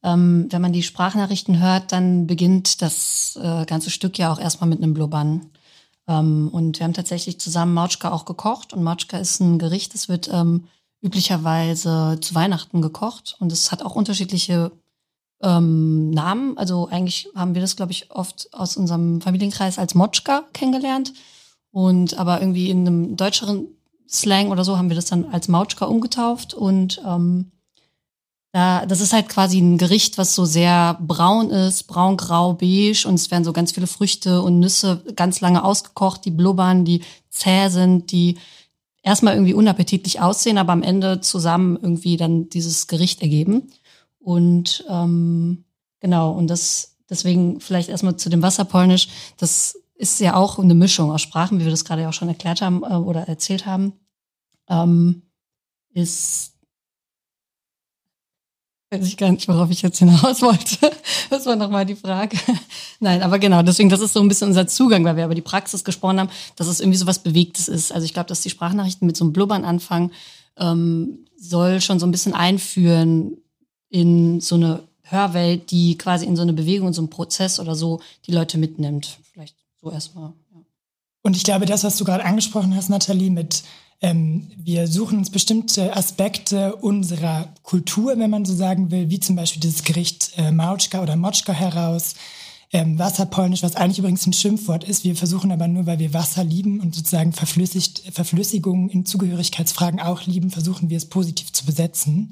ähm, wenn man die Sprachnachrichten hört, dann beginnt das äh, ganze Stück ja auch erstmal mit einem Blubbern. Ähm, und wir haben tatsächlich zusammen Mautschka auch gekocht und Mautschka ist ein Gericht, das wird ähm, üblicherweise zu Weihnachten gekocht und es hat auch unterschiedliche ähm, Namen. Also eigentlich haben wir das, glaube ich, oft aus unserem Familienkreis als Motschka kennengelernt. Und aber irgendwie in einem deutscheren Slang oder so haben wir das dann als Mautschka umgetauft. Und ähm, da, das ist halt quasi ein Gericht, was so sehr braun ist, braun, grau, beige. Und es werden so ganz viele Früchte und Nüsse ganz lange ausgekocht, die blubbern, die zäh sind, die erstmal irgendwie unappetitlich aussehen, aber am Ende zusammen irgendwie dann dieses Gericht ergeben. Und ähm, genau, und das deswegen vielleicht erstmal zu dem Wasserpolnisch. Das ist ja auch eine Mischung aus Sprachen, wie wir das gerade auch schon erklärt haben äh, oder erzählt haben. Ähm, ist weiß ich gar nicht, worauf ich jetzt hinaus wollte. Das war nochmal die Frage. Nein, aber genau, deswegen, das ist so ein bisschen unser Zugang, weil wir über die Praxis gesprochen haben, dass es irgendwie so was Bewegtes ist. Also ich glaube, dass die Sprachnachrichten mit so einem Blubbern anfangen, ähm, soll schon so ein bisschen einführen in so eine Hörwelt, die quasi in so eine Bewegung, in so einen Prozess oder so die Leute mitnimmt. Vielleicht so erstmal. Ja. Und ich glaube, das, was du gerade angesprochen hast, Nathalie, mit ähm, wir suchen uns bestimmte Aspekte unserer Kultur, wenn man so sagen will, wie zum Beispiel dieses Gericht äh, Mautschka oder Motschka heraus. Ähm, Wasserpolnisch, was eigentlich übrigens ein Schimpfwort ist. Wir versuchen aber nur, weil wir Wasser lieben und sozusagen verflüssigt, Verflüssigungen in Zugehörigkeitsfragen auch lieben, versuchen wir es positiv zu besetzen.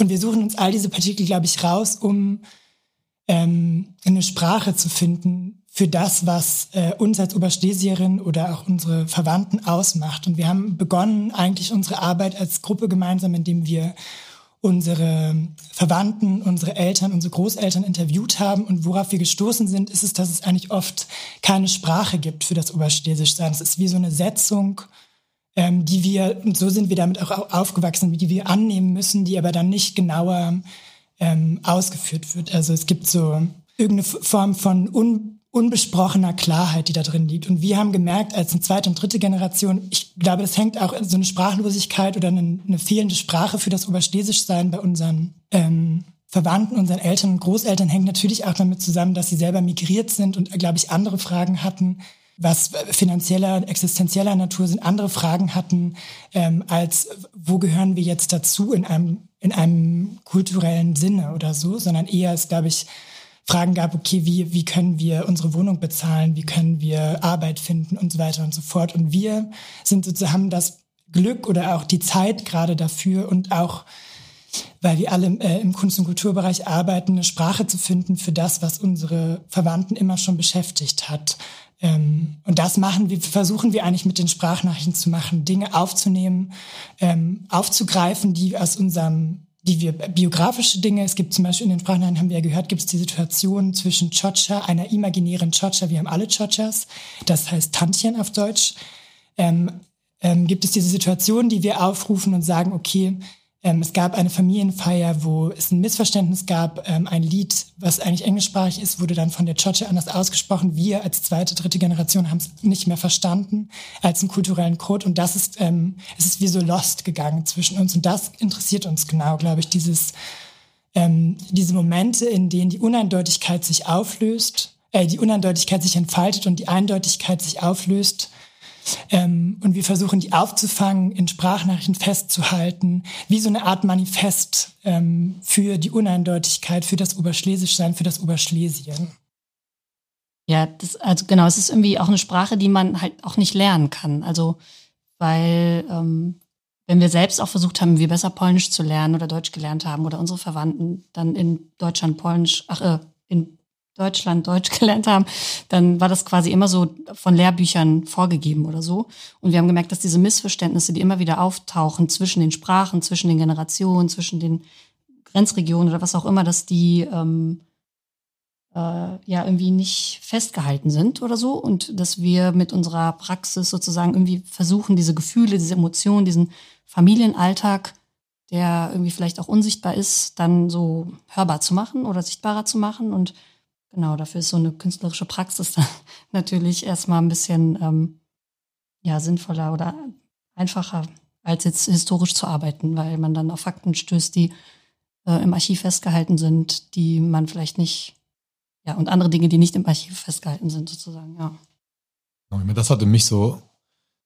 Und wir suchen uns all diese Partikel, glaube ich, raus, um ähm, eine Sprache zu finden, für das, was äh, uns als Oberschlesierin oder auch unsere Verwandten ausmacht. Und wir haben begonnen eigentlich unsere Arbeit als Gruppe gemeinsam, indem wir unsere Verwandten, unsere Eltern, unsere Großeltern interviewt haben. Und worauf wir gestoßen sind, ist es, dass es eigentlich oft keine Sprache gibt für das Oberschlesischsein. Es ist wie so eine Setzung, ähm, die wir, und so sind wir damit auch aufgewachsen, die wir annehmen müssen, die aber dann nicht genauer ähm, ausgeführt wird. Also es gibt so irgendeine Form von un unbesprochener Klarheit, die da drin liegt. Und wir haben gemerkt, als eine zweite und dritte Generation, ich glaube, das hängt auch so eine Sprachlosigkeit oder eine, eine fehlende Sprache für das Oberschlesischsein bei unseren ähm, Verwandten, unseren Eltern und Großeltern hängt natürlich auch damit zusammen, dass sie selber migriert sind und, glaube ich, andere Fragen hatten, was finanzieller, existenzieller Natur sind, andere Fragen hatten, ähm, als wo gehören wir jetzt dazu in einem, in einem kulturellen Sinne oder so, sondern eher ist, glaube ich, Fragen gab, okay, wie, wie können wir unsere Wohnung bezahlen, wie können wir Arbeit finden und so weiter und so fort. Und wir sind sozusagen haben das Glück oder auch die Zeit gerade dafür und auch weil wir alle äh, im Kunst- und Kulturbereich arbeiten, eine Sprache zu finden für das, was unsere Verwandten immer schon beschäftigt hat. Ähm, und das machen wir, versuchen wir eigentlich mit den Sprachnachrichten zu machen, Dinge aufzunehmen, ähm, aufzugreifen, die aus unserem die wir biografische Dinge, es gibt zum Beispiel in den Sprachen, haben wir ja gehört, gibt es die Situation zwischen Chocha, einer imaginären Chocha, wir haben alle Chochas, das heißt Tantchen auf Deutsch, ähm, ähm, gibt es diese Situation, die wir aufrufen und sagen, okay, ähm, es gab eine Familienfeier, wo es ein Missverständnis gab. Ähm, ein Lied, was eigentlich englischsprachig ist, wurde dann von der Choche anders ausgesprochen. Wir als zweite, dritte Generation haben es nicht mehr verstanden als einen kulturellen Code. Und das ist, ähm, es ist wie so lost gegangen zwischen uns. Und das interessiert uns genau, glaube ich, dieses, ähm, diese Momente, in denen die Uneindeutigkeit sich auflöst, äh, die Uneindeutigkeit sich entfaltet und die Eindeutigkeit sich auflöst ähm, und wir versuchen, die aufzufangen, in Sprachnachrichten festzuhalten, wie so eine Art Manifest ähm, für die Uneindeutigkeit, für das Oberschlesischsein, für das Oberschlesien. Ja, das, also genau, es ist irgendwie auch eine Sprache, die man halt auch nicht lernen kann. Also, weil ähm, wenn wir selbst auch versucht haben, wir besser Polnisch zu lernen oder Deutsch gelernt haben oder unsere Verwandten dann in Deutschland Polnisch, ach, äh, in Deutschland Deutsch gelernt haben, dann war das quasi immer so von Lehrbüchern vorgegeben oder so. Und wir haben gemerkt, dass diese Missverständnisse, die immer wieder auftauchen zwischen den Sprachen, zwischen den Generationen, zwischen den Grenzregionen oder was auch immer, dass die ähm, äh, ja irgendwie nicht festgehalten sind oder so. Und dass wir mit unserer Praxis sozusagen irgendwie versuchen, diese Gefühle, diese Emotionen, diesen Familienalltag, der irgendwie vielleicht auch unsichtbar ist, dann so hörbar zu machen oder sichtbarer zu machen und Genau, dafür ist so eine künstlerische Praxis dann natürlich erstmal ein bisschen ähm, ja, sinnvoller oder einfacher, als jetzt historisch zu arbeiten, weil man dann auf Fakten stößt, die äh, im Archiv festgehalten sind, die man vielleicht nicht, ja, und andere Dinge, die nicht im Archiv festgehalten sind, sozusagen, ja. Das hatte mich so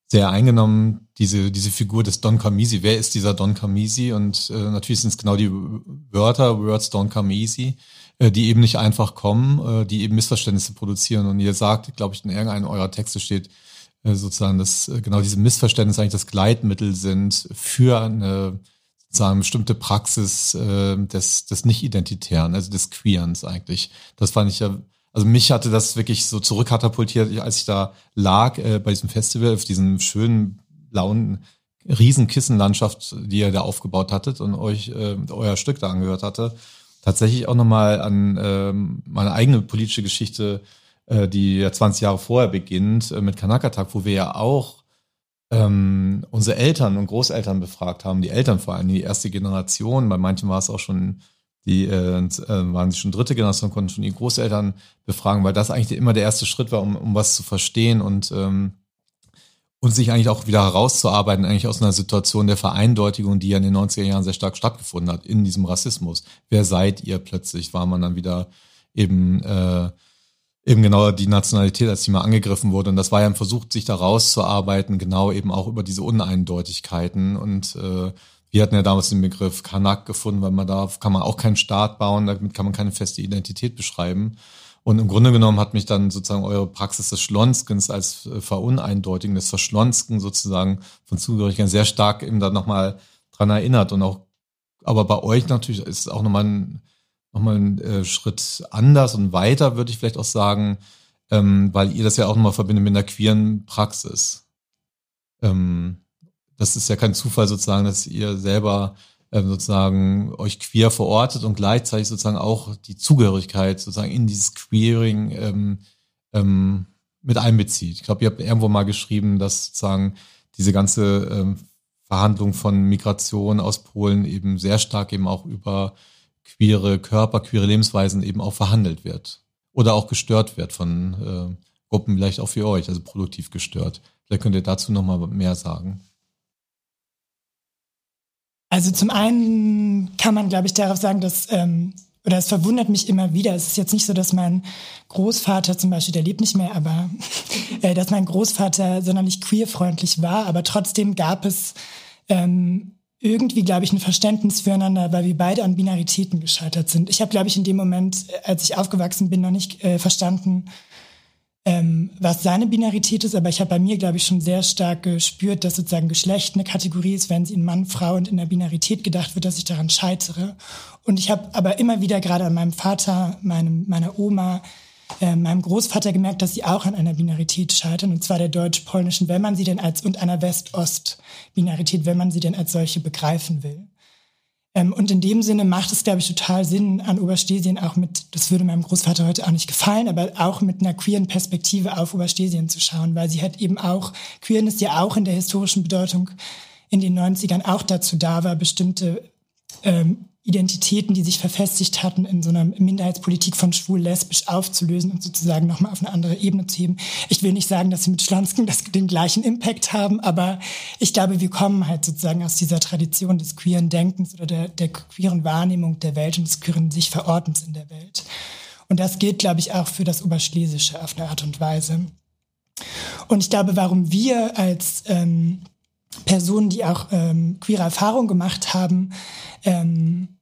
sehr eingenommen, diese, diese Figur des Don Camisi. Wer ist dieser Don Camisi? Und äh, natürlich sind es genau die Wörter, Words Don Camisi die eben nicht einfach kommen, äh, die eben Missverständnisse produzieren. Und ihr sagt, glaube ich, in irgendeinem eurer Texte steht äh, sozusagen, dass genau diese Missverständnisse eigentlich das Gleitmittel sind für eine sozusagen bestimmte Praxis des, des Nicht-Identitären, also des Queerens eigentlich. Das fand ich ja also mich hatte das wirklich so zurückkatapultiert, als ich da lag äh, bei diesem Festival, auf diesem schönen blauen Riesenkissenlandschaft, die ihr da aufgebaut hattet und euch äh, euer Stück da angehört hatte tatsächlich auch nochmal an ähm, meine eigene politische Geschichte äh, die ja 20 Jahre vorher beginnt, äh, mit Kanakatak, wo wir ja auch ähm, unsere Eltern und Großeltern befragt haben, die Eltern vor allem, die erste Generation, bei manchen war es auch schon die äh, äh, waren sie schon dritte Generation, konnten schon die Großeltern befragen, weil das eigentlich immer der erste Schritt war, um, um was zu verstehen und ähm, und sich eigentlich auch wieder herauszuarbeiten, eigentlich aus einer Situation der Vereindeutigung, die ja in den 90er Jahren sehr stark stattgefunden hat, in diesem Rassismus. Wer seid ihr plötzlich? War man dann wieder eben, äh, eben genau die Nationalität, als die mal angegriffen wurde. Und das war ja ein Versuch, sich da rauszuarbeiten, genau eben auch über diese Uneindeutigkeiten. Und äh, wir hatten ja damals den Begriff Kanak gefunden, weil man da kann man auch keinen Staat bauen, damit kann man keine feste Identität beschreiben. Und im Grunde genommen hat mich dann sozusagen eure Praxis des Schlonskens als äh, Veruneindeutigen, des Verschlonsken sozusagen von Zugehörigkeiten sehr stark eben da nochmal dran erinnert. Und auch, aber bei euch natürlich ist es auch nochmal ein, nochmal ein äh, Schritt anders und weiter, würde ich vielleicht auch sagen, ähm, weil ihr das ja auch nochmal verbindet mit einer queeren Praxis. Ähm, das ist ja kein Zufall sozusagen, dass ihr selber ähm, sozusagen euch queer verortet und gleichzeitig sozusagen auch die Zugehörigkeit sozusagen in dieses Queering ähm, ähm, mit einbezieht. Ich glaube, ihr habt irgendwo mal geschrieben, dass sozusagen diese ganze ähm, Verhandlung von Migration aus Polen eben sehr stark eben auch über queere Körper, queere Lebensweisen eben auch verhandelt wird. Oder auch gestört wird von äh, Gruppen, vielleicht auch für euch, also produktiv gestört. Vielleicht könnt ihr dazu nochmal mehr sagen. Also zum einen kann man, glaube ich, darauf sagen, dass, ähm, oder es verwundert mich immer wieder, es ist jetzt nicht so, dass mein Großvater zum Beispiel, der lebt nicht mehr, aber äh, dass mein Großvater sonderlich queerfreundlich war, aber trotzdem gab es ähm, irgendwie, glaube ich, ein Verständnis füreinander, weil wir beide an Binaritäten gescheitert sind. Ich habe, glaube ich, in dem Moment, äh, als ich aufgewachsen bin, noch nicht äh, verstanden, ähm, was seine Binarität ist, aber ich habe bei mir, glaube ich, schon sehr stark gespürt, dass sozusagen Geschlecht eine Kategorie ist, wenn sie in Mann, Frau und in der Binarität gedacht wird, dass ich daran scheitere. Und ich habe aber immer wieder gerade an meinem Vater, meinem, meiner Oma, äh, meinem Großvater gemerkt, dass sie auch an einer Binarität scheitern, und zwar der deutsch-polnischen, wenn man sie denn als, und einer West-Ost-Binarität, wenn man sie denn als solche begreifen will. Ähm, und in dem Sinne macht es, glaube ich, total Sinn, an Oberstesien auch mit, das würde meinem Großvater heute auch nicht gefallen, aber auch mit einer queeren Perspektive auf Oberstesien zu schauen, weil sie hat eben auch, Queerness ja auch in der historischen Bedeutung in den 90ern auch dazu da war, bestimmte ähm, Identitäten, die sich verfestigt hatten, in so einer Minderheitspolitik von schwul-lesbisch aufzulösen und sozusagen nochmal auf eine andere Ebene zu heben. Ich will nicht sagen, dass sie mit Schlonsken das, den gleichen Impact haben, aber ich glaube, wir kommen halt sozusagen aus dieser Tradition des queeren Denkens oder der, der queeren Wahrnehmung der Welt und des queeren sich Verortens in der Welt. Und das gilt, glaube ich, auch für das Oberschlesische auf eine Art und Weise. Und ich glaube, warum wir als ähm, Personen, die auch ähm, queere Erfahrung gemacht haben, ähm,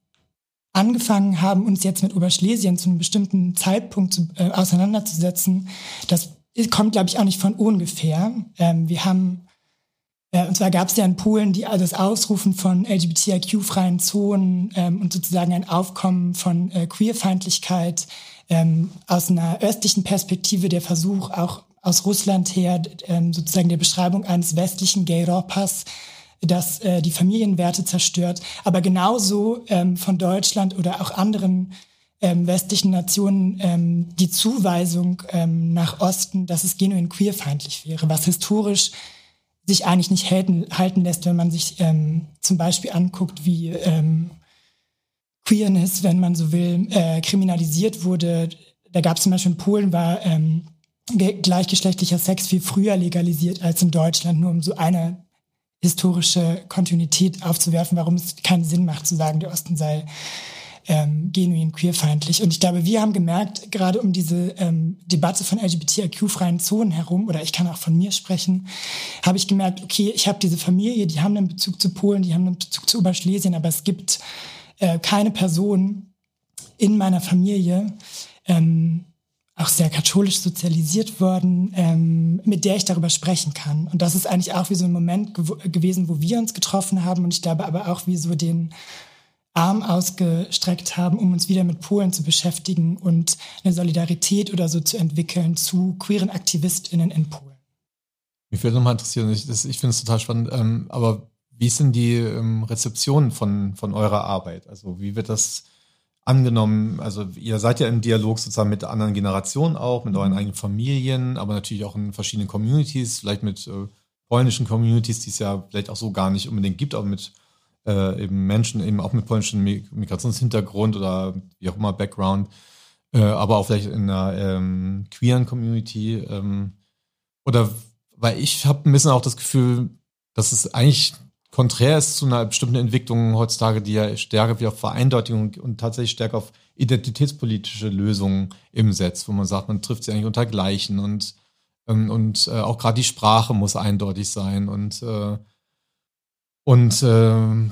angefangen haben, uns jetzt mit Oberschlesien zu einem bestimmten Zeitpunkt zu, äh, auseinanderzusetzen, das kommt, glaube ich, auch nicht von ungefähr. Ähm, wir haben, äh, und zwar gab es ja in Polen die, also das Ausrufen von LGBTIQ-freien Zonen ähm, und sozusagen ein Aufkommen von äh, Queerfeindlichkeit ähm, aus einer östlichen Perspektive, der Versuch auch aus Russland her, ähm, sozusagen der Beschreibung eines westlichen Gay-Europas, das äh, die Familienwerte zerstört, aber genauso ähm, von Deutschland oder auch anderen ähm, westlichen Nationen ähm, die Zuweisung ähm, nach Osten, dass es genuin queerfeindlich wäre, was historisch sich eigentlich nicht halten, halten lässt, wenn man sich ähm, zum Beispiel anguckt, wie ähm, Queerness, wenn man so will, äh, kriminalisiert wurde. Da gab es zum Beispiel in Polen war ähm, gleichgeschlechtlicher Sex viel früher legalisiert als in Deutschland, nur um so eine historische Kontinuität aufzuwerfen, warum es keinen Sinn macht zu sagen, der Osten sei ähm, genuin queerfeindlich. Und ich glaube, wir haben gemerkt, gerade um diese ähm, Debatte von LGBTIQ-freien Zonen herum, oder ich kann auch von mir sprechen, habe ich gemerkt, okay, ich habe diese Familie, die haben einen Bezug zu Polen, die haben einen Bezug zu Oberschlesien, aber es gibt äh, keine Person in meiner Familie, ähm, auch sehr katholisch sozialisiert worden, ähm, mit der ich darüber sprechen kann. Und das ist eigentlich auch wie so ein Moment gew gewesen, wo wir uns getroffen haben und ich glaube aber auch wie so den Arm ausgestreckt haben, um uns wieder mit Polen zu beschäftigen und eine Solidarität oder so zu entwickeln zu queeren AktivistInnen in Polen. Mich würde nochmal interessieren, ich, ich finde es total spannend, ähm, aber wie sind die ähm, Rezeptionen von, von eurer Arbeit? Also wie wird das angenommen, also ihr seid ja im Dialog sozusagen mit anderen Generationen auch, mit euren eigenen Familien, aber natürlich auch in verschiedenen Communities, vielleicht mit äh, polnischen Communities, die es ja vielleicht auch so gar nicht unbedingt gibt, aber mit äh, eben Menschen eben auch mit polnischem Migrationshintergrund oder wie auch immer Background, äh, aber auch vielleicht in einer ähm, queeren Community ähm, oder weil ich habe ein bisschen auch das Gefühl, dass es eigentlich konträr ist zu einer bestimmten Entwicklung heutzutage, die ja stärker wie auf Vereindeutigung und tatsächlich stärker auf identitätspolitische Lösungen im setzt, wo man sagt, man trifft sie eigentlich unter Gleichen und ähm, und äh, auch gerade die Sprache muss eindeutig sein und äh, und äh,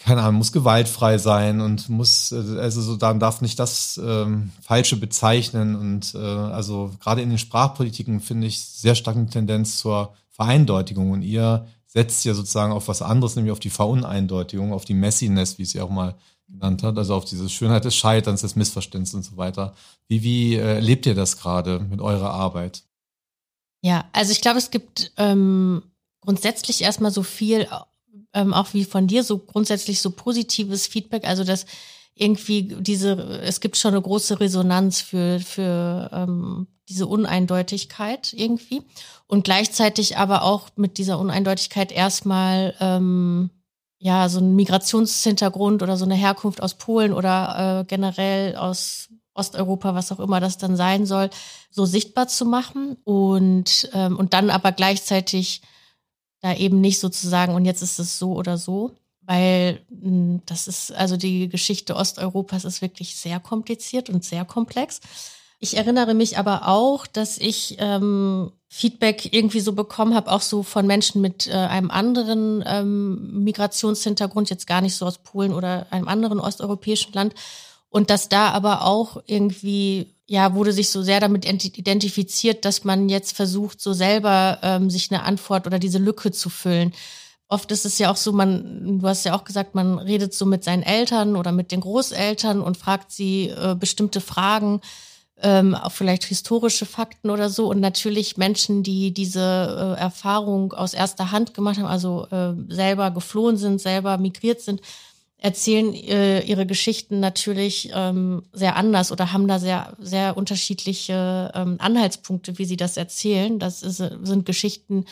keine Ahnung, muss gewaltfrei sein und muss, äh, also so, dann darf nicht das ähm, Falsche bezeichnen. Und äh, also gerade in den Sprachpolitiken finde ich sehr stark eine Tendenz zur Vereindeutigung. Und ihr setzt ja sozusagen auf was anderes, nämlich auf die Veruneindeutigung, auf die Messiness, wie sie auch mal genannt hat, also auf diese Schönheit des Scheiterns, des Missverständnisses und so weiter. Wie, wie äh, erlebt ihr das gerade mit eurer Arbeit? Ja, also ich glaube, es gibt ähm, grundsätzlich erstmal so viel ähm, auch wie von dir so grundsätzlich so positives Feedback, also dass irgendwie diese, es gibt schon eine große Resonanz für, für ähm, diese Uneindeutigkeit irgendwie. Und gleichzeitig aber auch mit dieser Uneindeutigkeit erstmal ähm, ja so ein Migrationshintergrund oder so eine Herkunft aus Polen oder äh, generell aus Osteuropa, was auch immer das dann sein soll, so sichtbar zu machen und ähm, und dann aber gleichzeitig da eben nicht sozusagen, und jetzt ist es so oder so, weil hm, das ist, also die Geschichte Osteuropas ist wirklich sehr kompliziert und sehr komplex. Ich erinnere mich aber auch, dass ich ähm, Feedback irgendwie so bekommen habe, auch so von Menschen mit äh, einem anderen ähm, Migrationshintergrund, jetzt gar nicht so aus Polen oder einem anderen osteuropäischen Land. Und dass da aber auch irgendwie ja, wurde sich so sehr damit identifiziert, dass man jetzt versucht, so selber ähm, sich eine Antwort oder diese Lücke zu füllen. Oft ist es ja auch so, man, du hast ja auch gesagt, man redet so mit seinen Eltern oder mit den Großeltern und fragt sie äh, bestimmte Fragen, ähm, auch vielleicht historische Fakten oder so. Und natürlich Menschen, die diese äh, Erfahrung aus erster Hand gemacht haben, also äh, selber geflohen sind, selber migriert sind, erzählen äh, ihre Geschichten natürlich ähm, sehr anders oder haben da sehr, sehr unterschiedliche ähm, Anhaltspunkte, wie sie das erzählen. Das ist, sind Geschichten,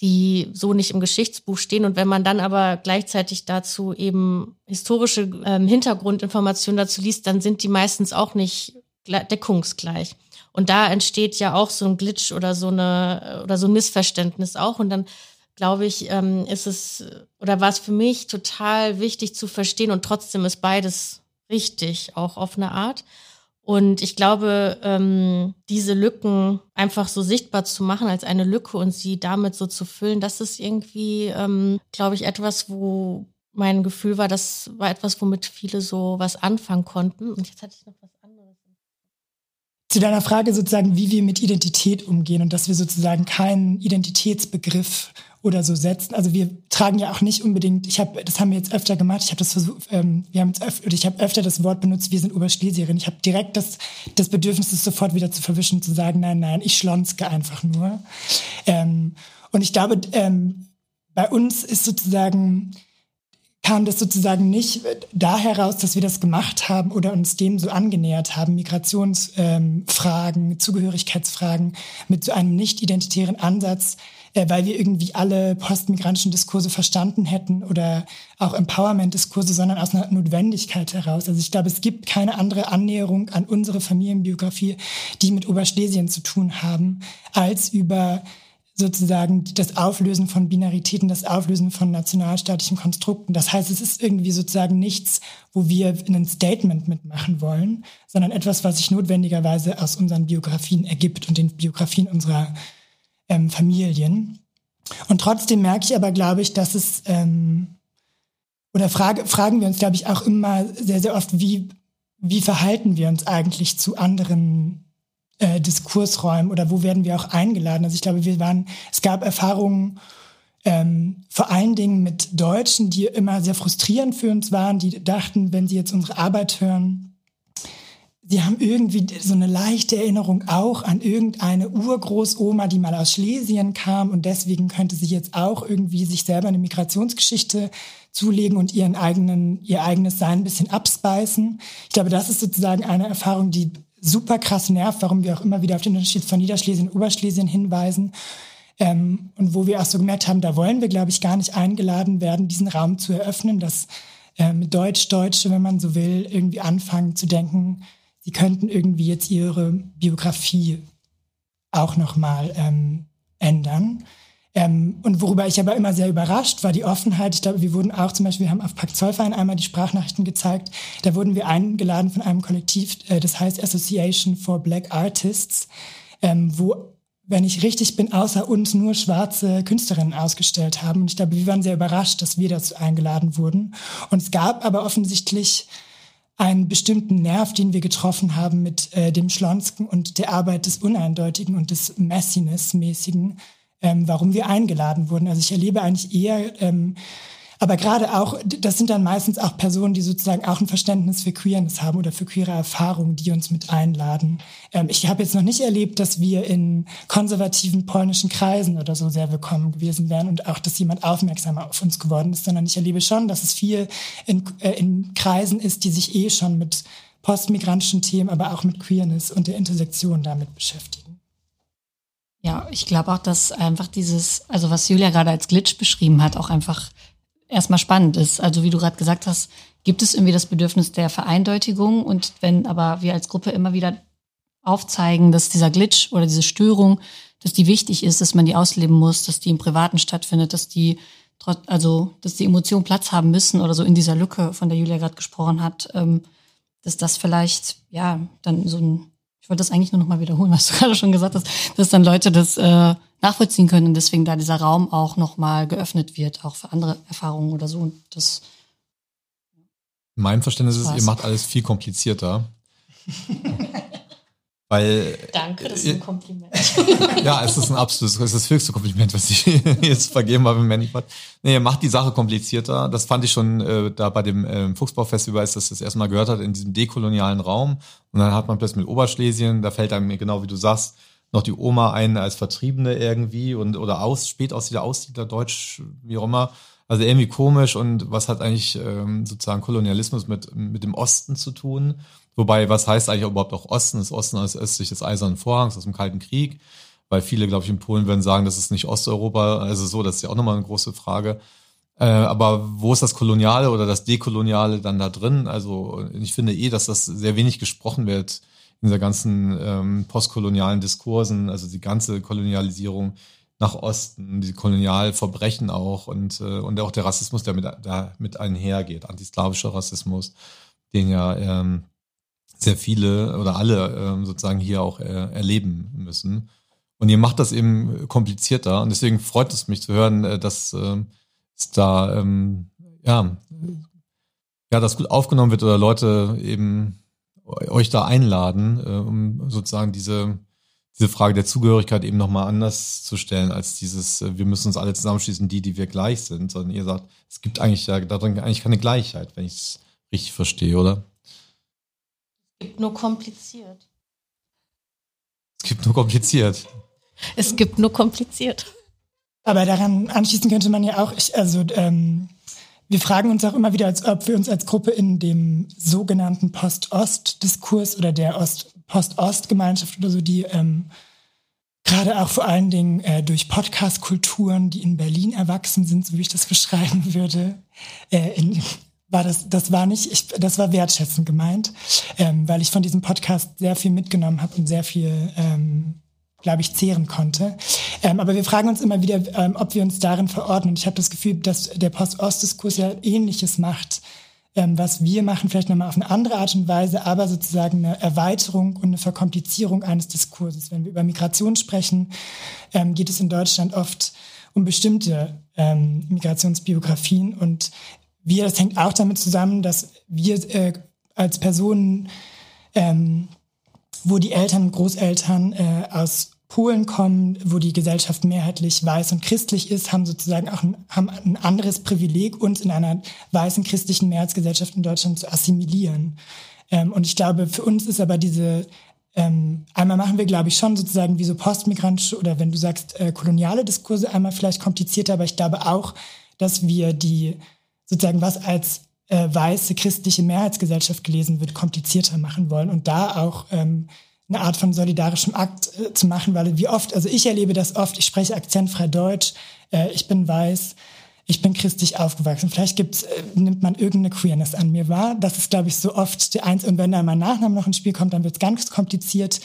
die so nicht im Geschichtsbuch stehen. Und wenn man dann aber gleichzeitig dazu eben historische ähm, Hintergrundinformationen dazu liest, dann sind die meistens auch nicht deckungsgleich. Und da entsteht ja auch so ein Glitch oder so eine oder so ein Missverständnis auch. Und dann glaube ich, ähm, ist es oder war es für mich total wichtig zu verstehen und trotzdem ist beides richtig, auch auf eine Art. Und ich glaube, ähm, diese Lücken einfach so sichtbar zu machen als eine Lücke und sie damit so zu füllen, das ist irgendwie, ähm, glaube ich, etwas, wo mein Gefühl war, das war etwas, womit viele so was anfangen konnten. Und jetzt hatte ich noch was. Zu deiner Frage sozusagen, wie wir mit Identität umgehen und dass wir sozusagen keinen Identitätsbegriff oder so setzen. Also wir tragen ja auch nicht unbedingt, ich habe, das haben wir jetzt öfter gemacht, ich habe das versucht, ähm, wir haben jetzt öf ich habe öfter das Wort benutzt, wir sind Oberschlesierin. Ich habe direkt das, das Bedürfnis, das sofort wieder zu verwischen, zu sagen, nein, nein, ich schlonske einfach nur. Ähm, und ich glaube, ähm, bei uns ist sozusagen, kam das sozusagen nicht da heraus, dass wir das gemacht haben oder uns dem so angenähert haben, Migrationsfragen, ähm, Zugehörigkeitsfragen mit so einem nicht identitären Ansatz, äh, weil wir irgendwie alle postmigrantischen Diskurse verstanden hätten oder auch Empowerment-Diskurse, sondern aus einer Notwendigkeit heraus. Also ich glaube, es gibt keine andere Annäherung an unsere Familienbiografie, die mit Oberschlesien zu tun haben, als über sozusagen das Auflösen von Binaritäten, das Auflösen von nationalstaatlichen Konstrukten. Das heißt, es ist irgendwie sozusagen nichts, wo wir ein Statement mitmachen wollen, sondern etwas, was sich notwendigerweise aus unseren Biografien ergibt und den Biografien unserer ähm, Familien. Und trotzdem merke ich aber, glaube ich, dass es, ähm, oder frage, fragen wir uns, glaube ich, auch immer sehr, sehr oft, wie, wie verhalten wir uns eigentlich zu anderen äh, Diskursräumen oder wo werden wir auch eingeladen? Also ich glaube, wir waren, es gab Erfahrungen, ähm, vor allen Dingen mit Deutschen, die immer sehr frustrierend für uns waren, die dachten, wenn sie jetzt unsere Arbeit hören, Sie haben irgendwie so eine leichte Erinnerung auch an irgendeine Urgroßoma, die mal aus Schlesien kam und deswegen könnte sie jetzt auch irgendwie sich selber eine Migrationsgeschichte zulegen und ihren eigenen, ihr eigenes Sein ein bisschen abspeisen. Ich glaube, das ist sozusagen eine Erfahrung, die super krass nervt, warum wir auch immer wieder auf den Unterschied von Niederschlesien und Oberschlesien hinweisen. Ähm, und wo wir auch so gemerkt haben, da wollen wir, glaube ich, gar nicht eingeladen werden, diesen Raum zu eröffnen, dass ähm, Deutsch-Deutsche, wenn man so will, irgendwie anfangen zu denken, sie könnten irgendwie jetzt ihre Biografie auch nochmal ähm, ändern. Ähm, und worüber ich aber immer sehr überrascht war, die Offenheit. Ich glaube, wir wurden auch zum Beispiel, wir haben auf Pakt Zollverein einmal die Sprachnachrichten gezeigt. Da wurden wir eingeladen von einem Kollektiv, äh, das heißt Association for Black Artists, ähm, wo, wenn ich richtig bin, außer uns nur schwarze Künstlerinnen ausgestellt haben. Und ich glaube, wir waren sehr überrascht, dass wir dazu eingeladen wurden. Und es gab aber offensichtlich einen bestimmten Nerv, den wir getroffen haben mit äh, dem Schlonsken und der Arbeit des Uneindeutigen und des Messiness-mäßigen, ähm, warum wir eingeladen wurden. Also ich erlebe eigentlich eher, ähm, aber gerade auch, das sind dann meistens auch Personen, die sozusagen auch ein Verständnis für Queerness haben oder für queere Erfahrungen, die uns mit einladen. Ähm, ich habe jetzt noch nicht erlebt, dass wir in konservativen polnischen Kreisen oder so sehr willkommen gewesen wären und auch, dass jemand aufmerksamer auf uns geworden ist, sondern ich erlebe schon, dass es viel in, äh, in Kreisen ist, die sich eh schon mit postmigrantischen Themen, aber auch mit Queerness und der Intersektion damit beschäftigen. Ja, ich glaube auch, dass einfach dieses, also was Julia gerade als Glitch beschrieben hat, auch einfach erstmal spannend ist. Also wie du gerade gesagt hast, gibt es irgendwie das Bedürfnis der Vereindeutigung und wenn aber wir als Gruppe immer wieder aufzeigen, dass dieser Glitch oder diese Störung, dass die wichtig ist, dass man die ausleben muss, dass die im Privaten stattfindet, dass die also dass die Emotionen Platz haben müssen oder so in dieser Lücke, von der Julia gerade gesprochen hat, ähm, dass das vielleicht ja dann so ein ich wollte das eigentlich nur noch mal wiederholen, was du gerade schon gesagt hast, dass dann Leute das äh, nachvollziehen können und deswegen da dieser Raum auch noch mal geöffnet wird, auch für andere Erfahrungen oder so. Und das mein Verständnis ist, ihr macht alles viel komplizierter. Weil. Danke, das ist ein Kompliment. ja, es ist ein absolutes, es ist das höchste Kompliment, was ich jetzt vergeben habe im Manipod. Nee, macht die Sache komplizierter. Das fand ich schon äh, da bei dem äh, Fuchsbau-Festival, als das das erste Mal gehört hat, in diesem dekolonialen Raum. Und dann hat man plötzlich mit Oberschlesien, da fällt einem genau wie du sagst, noch die Oma ein als Vertriebene irgendwie und oder aus, spät Spätaussiedler, Aussiedler, Deutsch, wie auch immer. Also irgendwie komisch und was hat eigentlich ähm, sozusagen Kolonialismus mit, mit dem Osten zu tun? Wobei, was heißt eigentlich überhaupt auch Osten? Das Osten ist östlich des Eisernen Vorhangs aus dem Kalten Krieg. Weil viele, glaube ich, in Polen würden sagen, das ist nicht Osteuropa. Also so, das ist ja auch nochmal eine große Frage. Äh, aber wo ist das Koloniale oder das Dekoloniale dann da drin? Also ich finde eh, dass das sehr wenig gesprochen wird in dieser ganzen ähm, postkolonialen Diskursen, also die ganze Kolonialisierung nach Osten, die Kolonialverbrechen auch und, äh, und auch der Rassismus, der mit, da mit einhergeht, antislawischer Rassismus, den ja ähm, sehr viele oder alle ähm, sozusagen hier auch äh, erleben müssen. Und ihr macht das eben komplizierter und deswegen freut es mich zu hören, äh, dass äh, es da ähm, ja, ja, das gut aufgenommen wird oder Leute eben euch da einladen, äh, um sozusagen diese diese Frage der Zugehörigkeit eben nochmal anders zu stellen, als dieses, äh, wir müssen uns alle zusammenschließen, die, die wir gleich sind, sondern ihr sagt, es gibt eigentlich ja darin eigentlich keine Gleichheit, wenn ich es richtig verstehe, oder? Gibt nur kompliziert. Es gibt nur kompliziert. Es gibt nur kompliziert. Aber daran anschließen könnte man ja auch, ich, also ähm, wir fragen uns auch immer wieder, als ob wir uns als Gruppe in dem sogenannten Post-Ost-Diskurs oder der Post-Ost-Gemeinschaft oder so, die ähm, gerade auch vor allen Dingen äh, durch Podcast-Kulturen, die in Berlin erwachsen sind, so wie ich das beschreiben würde, äh, in, war das, das war nicht, ich, das war wertschätzend gemeint, ähm, weil ich von diesem Podcast sehr viel mitgenommen habe und sehr viel, ähm, glaube ich, zehren konnte. Ähm, aber wir fragen uns immer wieder, ähm, ob wir uns darin verordnen. Und ich habe das Gefühl, dass der Post-Ost-Diskurs ja Ähnliches macht, ähm, was wir machen, vielleicht nochmal auf eine andere Art und Weise, aber sozusagen eine Erweiterung und eine Verkomplizierung eines Diskurses. Wenn wir über Migration sprechen, ähm, geht es in Deutschland oft um bestimmte ähm, Migrationsbiografien und wir, das hängt auch damit zusammen, dass wir äh, als Personen, ähm, wo die Eltern und Großeltern äh, aus Polen kommen, wo die Gesellschaft mehrheitlich weiß und christlich ist, haben sozusagen auch ein, haben ein anderes Privileg, uns in einer weißen christlichen Mehrheitsgesellschaft in Deutschland zu assimilieren. Ähm, und ich glaube, für uns ist aber diese ähm, einmal machen wir, glaube ich, schon sozusagen wie so postmigrantische oder wenn du sagst äh, koloniale Diskurse einmal vielleicht komplizierter, aber ich glaube auch, dass wir die sozusagen was als äh, weiße christliche Mehrheitsgesellschaft gelesen wird, komplizierter machen wollen und da auch ähm, eine Art von solidarischem Akt äh, zu machen, weil wie oft, also ich erlebe das oft, ich spreche akzentfrei Deutsch, äh, ich bin weiß, ich bin christlich aufgewachsen. Vielleicht gibt's, äh, nimmt man irgendeine Queerness an mir wahr. Das ist, glaube ich, so oft der eins. Und wenn da mein Nachname noch ins Spiel kommt, dann wird's ganz kompliziert.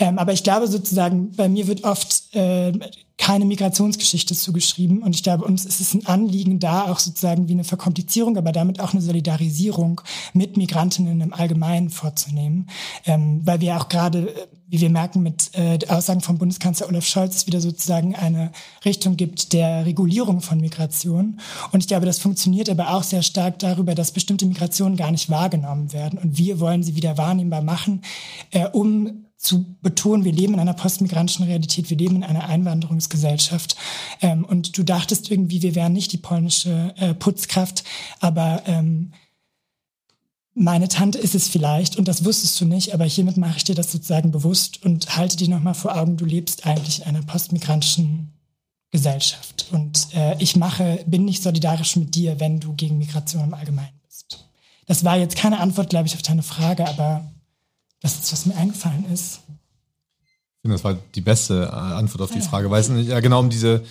Ähm, aber ich glaube sozusagen, bei mir wird oft äh, keine Migrationsgeschichte zugeschrieben. Und ich glaube, uns ist es ein Anliegen, da auch sozusagen wie eine Verkomplizierung, aber damit auch eine Solidarisierung mit Migrantinnen im Allgemeinen vorzunehmen. Ähm, weil wir auch gerade, wie wir merken, mit äh, Aussagen vom Bundeskanzler Olaf Scholz es wieder sozusagen eine Richtung gibt der Regulierung von Migration. Und ich glaube, das funktioniert aber auch sehr stark darüber, dass bestimmte Migrationen gar nicht wahrgenommen werden. Und wir wollen sie wieder wahrnehmbar machen, äh, um zu betonen, wir leben in einer postmigrantischen Realität, wir leben in einer Einwanderungsgesellschaft. Ähm, und du dachtest irgendwie, wir wären nicht die polnische äh, Putzkraft, aber ähm, meine Tante ist es vielleicht und das wusstest du nicht, aber hiermit mache ich dir das sozusagen bewusst und halte dir nochmal vor Augen, du lebst eigentlich in einer postmigrantischen Gesellschaft. Und äh, ich mache, bin nicht solidarisch mit dir, wenn du gegen Migration im Allgemeinen bist. Das war jetzt keine Antwort, glaube ich, auf deine Frage, aber das ist, was mir eingefallen ist. Ich finde, das war die beste äh, Antwort auf die Frage, weil es ja genau um diese,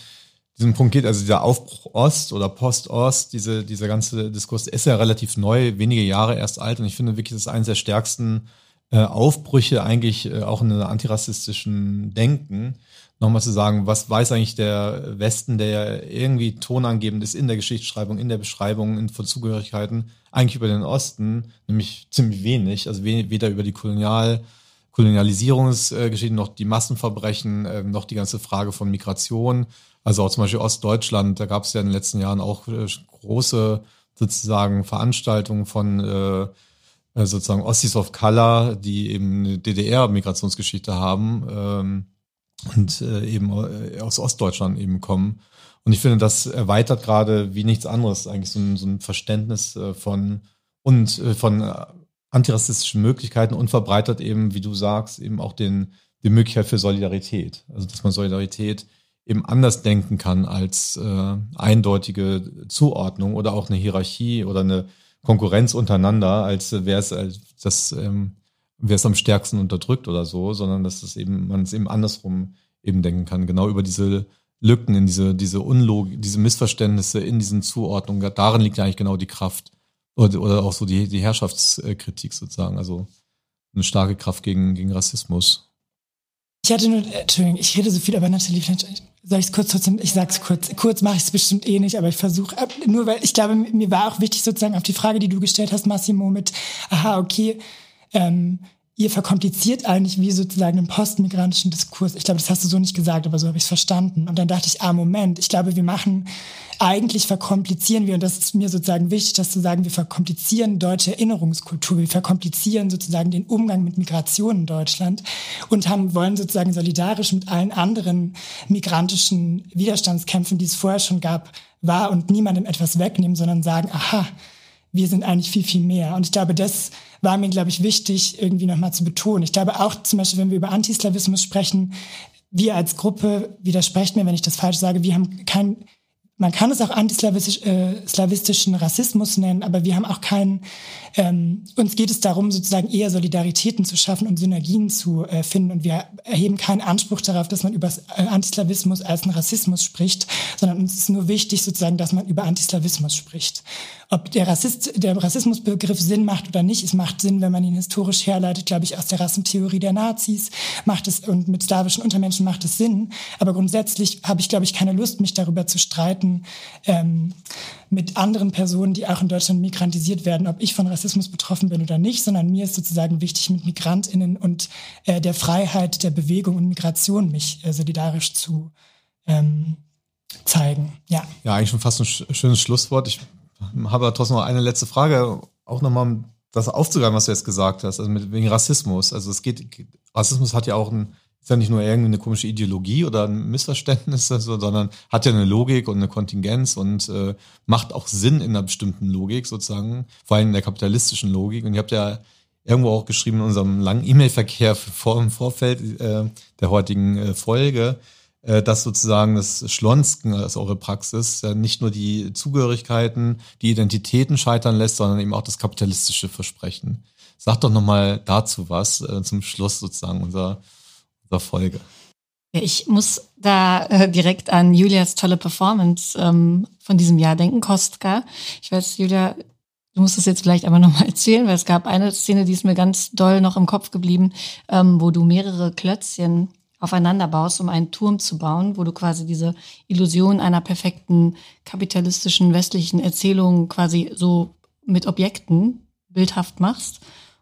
diesen Punkt geht. Also dieser Aufbruch Ost oder Post-Ost, diese, dieser ganze Diskurs ist ja relativ neu, wenige Jahre erst alt. Und ich finde wirklich, das ist eines der stärksten äh, Aufbrüche eigentlich äh, auch in einer antirassistischen Denken. Nochmal zu sagen, was weiß eigentlich der Westen, der ja irgendwie tonangebend ist in der Geschichtsschreibung, in der Beschreibung in, von Zugehörigkeiten, eigentlich über den Osten, nämlich ziemlich wenig, also weder über die Kolonial, Kolonialisierungsgeschichten noch die Massenverbrechen, äh, noch die ganze Frage von Migration. Also auch zum Beispiel Ostdeutschland, da gab es ja in den letzten Jahren auch äh, große sozusagen Veranstaltungen von äh, äh sozusagen Ossis of Color, die eben DDR-Migrationsgeschichte haben ähm, und äh, eben äh, aus Ostdeutschland eben kommen. Und ich finde, das erweitert gerade wie nichts anderes eigentlich so ein, so ein Verständnis äh, von und von antirassistischen Möglichkeiten und verbreitert eben, wie du sagst, eben auch den, die Möglichkeit für Solidarität. Also dass man Solidarität eben anders denken kann als äh, eindeutige Zuordnung oder auch eine Hierarchie oder eine Konkurrenz untereinander, als wer es als das ähm, wer es am stärksten unterdrückt oder so, sondern dass es eben man es eben andersrum eben denken kann, genau über diese Lücken, in diese, diese Unlogik, diese Missverständnisse in diesen Zuordnungen. Darin liegt ja eigentlich genau die Kraft. Oder, oder auch so die, die Herrschaftskritik sozusagen. Also eine starke Kraft gegen, gegen Rassismus. Ich hatte nur, Entschuldigung, ich rede so viel, aber Nathalie, vielleicht soll ich es kurz trotzdem, ich sag's kurz. Kurz mache ich es bestimmt eh nicht, aber ich versuche, äh, nur weil ich glaube, mir war auch wichtig sozusagen auf die Frage, die du gestellt hast, Massimo, mit, aha, okay, ähm, ihr verkompliziert eigentlich wie sozusagen den postmigrantischen Diskurs. Ich glaube, das hast du so nicht gesagt, aber so habe ich es verstanden. Und dann dachte ich, ah, Moment, ich glaube, wir machen, eigentlich verkomplizieren wir, und das ist mir sozusagen wichtig, das zu sagen, wir verkomplizieren deutsche Erinnerungskultur, wir verkomplizieren sozusagen den Umgang mit Migration in Deutschland und haben, wollen sozusagen solidarisch mit allen anderen migrantischen Widerstandskämpfen, die es vorher schon gab, wahr und niemandem etwas wegnehmen, sondern sagen, aha, wir sind eigentlich viel, viel mehr. Und ich glaube, das war mir, glaube ich, wichtig, irgendwie nochmal zu betonen. Ich glaube auch zum Beispiel, wenn wir über Antislawismus sprechen, wir als Gruppe, widersprecht mir, wenn ich das falsch sage, wir haben kein man kann es auch antislawistischen äh, Rassismus nennen, aber wir haben auch keinen, ähm, uns geht es darum, sozusagen eher Solidaritäten zu schaffen und Synergien zu äh, finden. Und wir erheben keinen Anspruch darauf, dass man über äh, Antislawismus als einen Rassismus spricht, sondern uns ist nur wichtig, sozusagen, dass man über Antislawismus spricht. Ob der, Rassist, der Rassismusbegriff Sinn macht oder nicht, es macht Sinn, wenn man ihn historisch herleitet, glaube ich, aus der Rassentheorie der Nazis, macht es, und mit slawischen Untermenschen macht es Sinn. Aber grundsätzlich habe ich, glaube ich, keine Lust, mich darüber zu streiten, ähm, mit anderen Personen, die auch in Deutschland migrantisiert werden, ob ich von Rassismus betroffen bin oder nicht, sondern mir ist sozusagen wichtig, mit MigrantInnen und äh, der Freiheit der Bewegung und Migration mich äh, solidarisch zu ähm, zeigen. Ja. Ja, eigentlich schon fast ein schönes Schlusswort. Ich habe trotzdem noch eine letzte Frage, auch nochmal um das aufzugreifen, was du jetzt gesagt hast, also mit, wegen Rassismus. Also es geht, Rassismus hat ja auch ein ist ja nicht nur irgendwie eine komische Ideologie oder ein Missverständnis, sondern hat ja eine Logik und eine Kontingenz und äh, macht auch Sinn in einer bestimmten Logik sozusagen, vor allem in der kapitalistischen Logik. Und ihr habt ja irgendwo auch geschrieben in unserem langen E-Mail-Verkehr vor im Vorfeld äh, der heutigen äh, Folge, dass sozusagen das Schlonsken, also eure Praxis, nicht nur die Zugehörigkeiten, die Identitäten scheitern lässt, sondern eben auch das kapitalistische Versprechen. Sag doch nochmal dazu was äh, zum Schluss sozusagen unserer, unserer Folge. Ich muss da äh, direkt an Julias tolle Performance ähm, von diesem Jahr denken, Kostka. Ich weiß, Julia, du musst es jetzt vielleicht aber nochmal erzählen, weil es gab eine Szene, die ist mir ganz doll noch im Kopf geblieben, ähm, wo du mehrere Klötzchen aufeinander baust, um einen Turm zu bauen, wo du quasi diese Illusion einer perfekten kapitalistischen westlichen Erzählung quasi so mit Objekten bildhaft machst.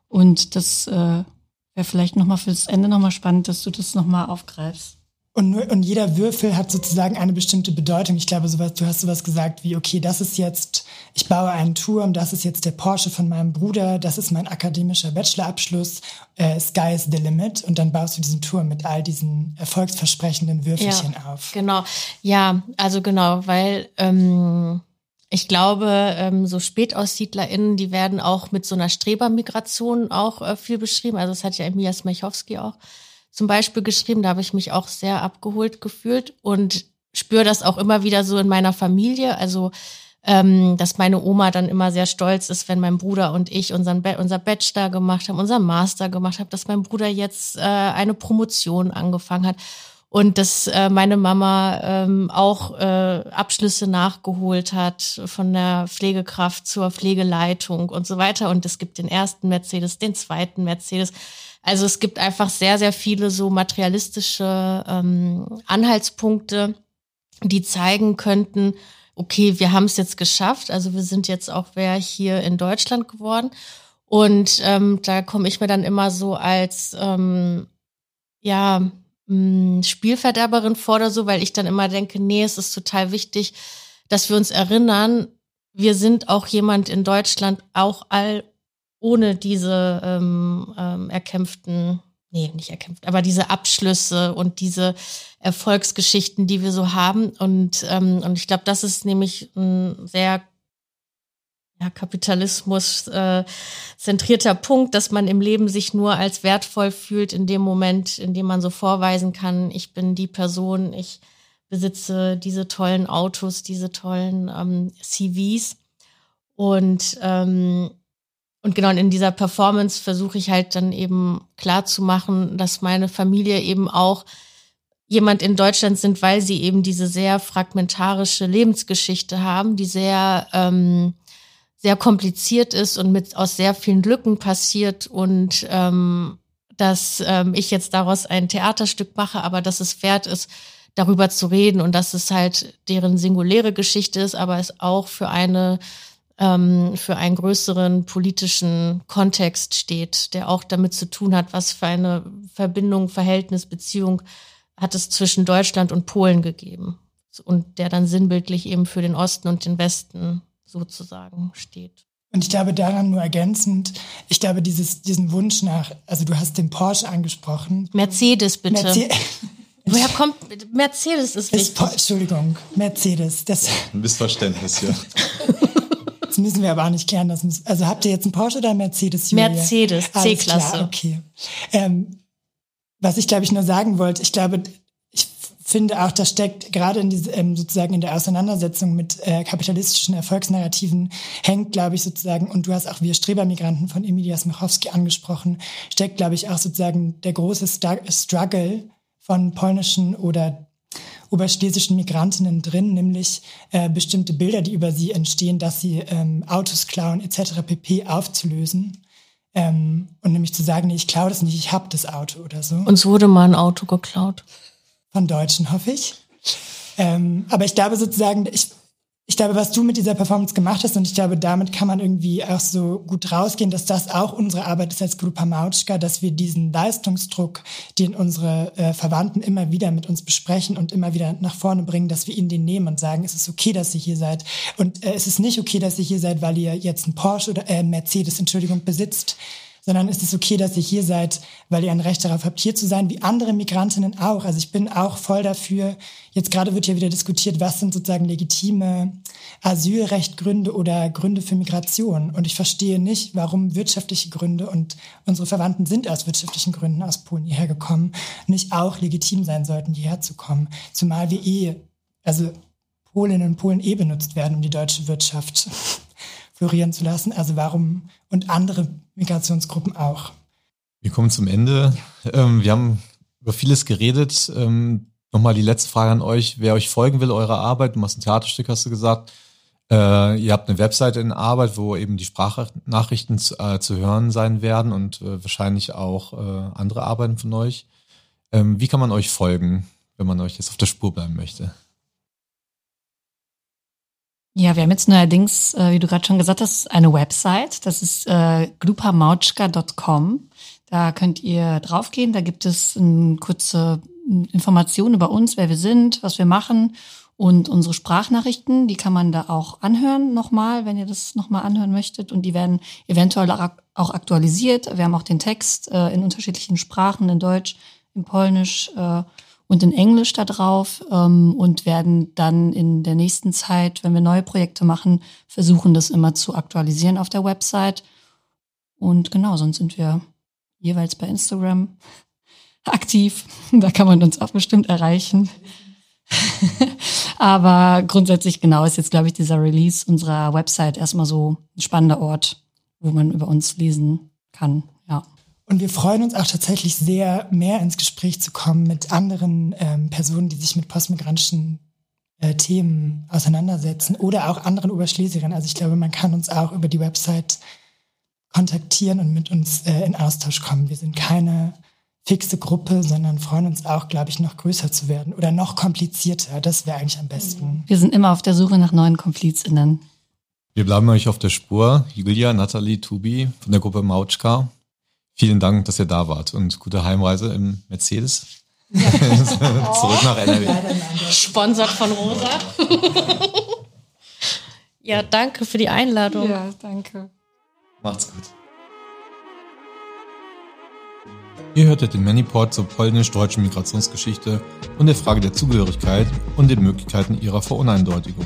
Und das äh, wäre vielleicht nochmal fürs Ende nochmal spannend, dass du das nochmal aufgreifst. Und, nur, und jeder Würfel hat sozusagen eine bestimmte Bedeutung. Ich glaube, sowas, du hast sowas gesagt wie, okay, das ist jetzt, ich baue einen Turm, das ist jetzt der Porsche von meinem Bruder, das ist mein akademischer Bachelorabschluss, äh, Sky is the limit. Und dann baust du diesen Turm mit all diesen erfolgsversprechenden Würfelchen ja, auf. Genau, ja, also genau, weil ähm, ich glaube, ähm, so SpätaussiedlerInnen, die werden auch mit so einer Strebermigration auch äh, viel beschrieben. Also das hat ja Emilia Smechowski auch zum Beispiel geschrieben. Da habe ich mich auch sehr abgeholt gefühlt und spüre das auch immer wieder so in meiner Familie. Also ähm, dass meine Oma dann immer sehr stolz ist, wenn mein Bruder und ich unseren Be unser Bachelor gemacht haben, unseren Master gemacht haben, dass mein Bruder jetzt äh, eine Promotion angefangen hat und dass äh, meine Mama ähm, auch äh, Abschlüsse nachgeholt hat von der Pflegekraft zur Pflegeleitung und so weiter. Und es gibt den ersten Mercedes, den zweiten Mercedes. Also es gibt einfach sehr, sehr viele so materialistische ähm, Anhaltspunkte, die zeigen könnten, okay, wir haben es jetzt geschafft. Also wir sind jetzt auch wer hier in Deutschland geworden. Und ähm, da komme ich mir dann immer so als ähm, ja hm, Spielverderberin vor oder so, weil ich dann immer denke, nee, es ist total wichtig, dass wir uns erinnern, wir sind auch jemand in Deutschland, auch all ohne diese ähm, ähm, erkämpften, nee, nicht erkämpft, aber diese Abschlüsse und diese Erfolgsgeschichten, die wir so haben. Und, ähm, und ich glaube, das ist nämlich ein sehr ja, Kapitalismus äh, zentrierter Punkt, dass man im Leben sich nur als wertvoll fühlt in dem Moment, in dem man so vorweisen kann, ich bin die Person, ich besitze diese tollen Autos, diese tollen ähm, CVs. Und ähm, und genau in dieser Performance versuche ich halt dann eben klar zu machen, dass meine Familie eben auch jemand in Deutschland sind, weil sie eben diese sehr fragmentarische Lebensgeschichte haben, die sehr ähm, sehr kompliziert ist und mit aus sehr vielen Lücken passiert. Und ähm, dass ähm, ich jetzt daraus ein Theaterstück mache, aber dass es wert ist, darüber zu reden und dass es halt deren singuläre Geschichte ist, aber es auch für eine ähm, für einen größeren politischen Kontext steht, der auch damit zu tun hat, was für eine Verbindung, Verhältnis, Beziehung hat es zwischen Deutschland und Polen gegeben und der dann sinnbildlich eben für den Osten und den Westen sozusagen steht. Und ich glaube daran nur ergänzend, ich glaube dieses, diesen Wunsch nach, also du hast den Porsche angesprochen. Mercedes bitte. Merce Woher kommt Mercedes ist wichtig. Ist, Entschuldigung, Mercedes. Das Ein Missverständnis, ja. Das müssen wir aber auch nicht klären. Das müssen, also habt ihr jetzt einen Porsche oder einen Mercedes? Julia? Mercedes, C-Klasse. Okay. Ähm, was ich glaube ich nur sagen wollte, ich glaube, ich finde auch, da steckt gerade in diese, ähm, sozusagen in der Auseinandersetzung mit äh, kapitalistischen Erfolgsnarrativen hängt, glaube ich, sozusagen, und du hast auch wir Strebermigranten von Emilia Smachowski angesprochen, steckt, glaube ich, auch sozusagen der große Struggle von polnischen oder oberschlesischen Migrantinnen drin, nämlich äh, bestimmte Bilder, die über sie entstehen, dass sie ähm, Autos klauen etc. pp. aufzulösen. Ähm, und nämlich zu sagen, nee, ich klaue das nicht, ich habe das Auto oder so. Uns wurde mal ein Auto geklaut. Von Deutschen, hoffe ich. Ähm, aber ich glaube sozusagen, ich ich glaube, was du mit dieser Performance gemacht hast, und ich glaube, damit kann man irgendwie auch so gut rausgehen, dass das auch unsere Arbeit ist als Grupa Mautschka, dass wir diesen Leistungsdruck, den unsere äh, Verwandten immer wieder mit uns besprechen und immer wieder nach vorne bringen, dass wir ihnen den nehmen und sagen, es ist okay, dass ihr hier seid. Und äh, es ist nicht okay, dass ihr hier seid, weil ihr jetzt einen Porsche oder äh, Mercedes, Entschuldigung, besitzt, sondern ist es okay, dass ihr hier seid, weil ihr ein Recht darauf habt, hier zu sein, wie andere Migrantinnen auch. Also ich bin auch voll dafür. Jetzt gerade wird ja wieder diskutiert, was sind sozusagen legitime Asylrechtgründe oder Gründe für Migration. Und ich verstehe nicht, warum wirtschaftliche Gründe und unsere Verwandten sind aus wirtschaftlichen Gründen aus Polen hierher gekommen, nicht auch legitim sein sollten, hierher zu kommen. Zumal wir eh, also Polinnen und Polen eh benutzt werden, um die deutsche Wirtschaft florieren zu lassen. Also warum und andere Migrationsgruppen auch. Wir kommen zum Ende. Ähm, wir haben über vieles geredet. Ähm, Nochmal die letzte Frage an euch. Wer euch folgen will, eurer Arbeit, du machst ein Theaterstück, hast du gesagt. Äh, ihr habt eine Webseite in Arbeit, wo eben die Sprachnachrichten zu, äh, zu hören sein werden und äh, wahrscheinlich auch äh, andere Arbeiten von euch. Ähm, wie kann man euch folgen, wenn man euch jetzt auf der Spur bleiben möchte? Ja, wir haben jetzt neuerdings, äh, wie du gerade schon gesagt hast, eine Website. Das ist äh, glupamauchka.com. Da könnt ihr draufgehen. Da gibt es eine kurze Information über uns, wer wir sind, was wir machen und unsere Sprachnachrichten. Die kann man da auch anhören nochmal, wenn ihr das nochmal anhören möchtet. Und die werden eventuell auch aktualisiert. Wir haben auch den Text äh, in unterschiedlichen Sprachen, in Deutsch, in Polnisch. Äh, und in Englisch da drauf ähm, und werden dann in der nächsten Zeit, wenn wir neue Projekte machen, versuchen, das immer zu aktualisieren auf der Website. Und genau, sonst sind wir jeweils bei Instagram aktiv. Da kann man uns auch bestimmt erreichen. Aber grundsätzlich genau ist jetzt, glaube ich, dieser Release unserer Website erstmal so ein spannender Ort, wo man über uns lesen kann. Ja. Und wir freuen uns auch tatsächlich sehr, mehr ins Gespräch zu kommen mit anderen ähm, Personen, die sich mit postmigrantischen äh, Themen auseinandersetzen oder auch anderen Oberschlesierinnen. Also ich glaube, man kann uns auch über die Website kontaktieren und mit uns äh, in Austausch kommen. Wir sind keine fixe Gruppe, sondern freuen uns auch, glaube ich, noch größer zu werden oder noch komplizierter. Das wäre eigentlich am besten. Wir sind immer auf der Suche nach neuen KomplizInnen. Wir bleiben euch auf der Spur. Julia, Nathalie, Tubi von der Gruppe Mautschka. Vielen Dank, dass ihr da wart und gute Heimreise im Mercedes. Ja. Zurück nach NRW. Sponsert von Rosa. ja, danke für die Einladung. Ja, danke. Macht's gut. Ihr hörtet den Maniport zur polnisch-deutschen Migrationsgeschichte und der Frage der Zugehörigkeit und den Möglichkeiten ihrer Veruneindeutigung.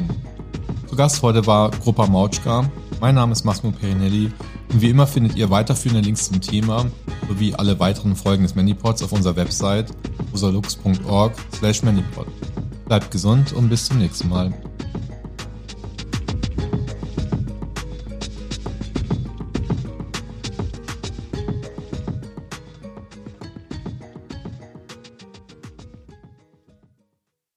Zu Gast heute war Grupa Mautschka. Mein Name ist Massimo Perinelli und wie immer findet ihr weiterführende Links zum Thema sowie alle weiteren Folgen des Manipods auf unserer Website rosalux.org slash manipod. Bleibt gesund und bis zum nächsten Mal.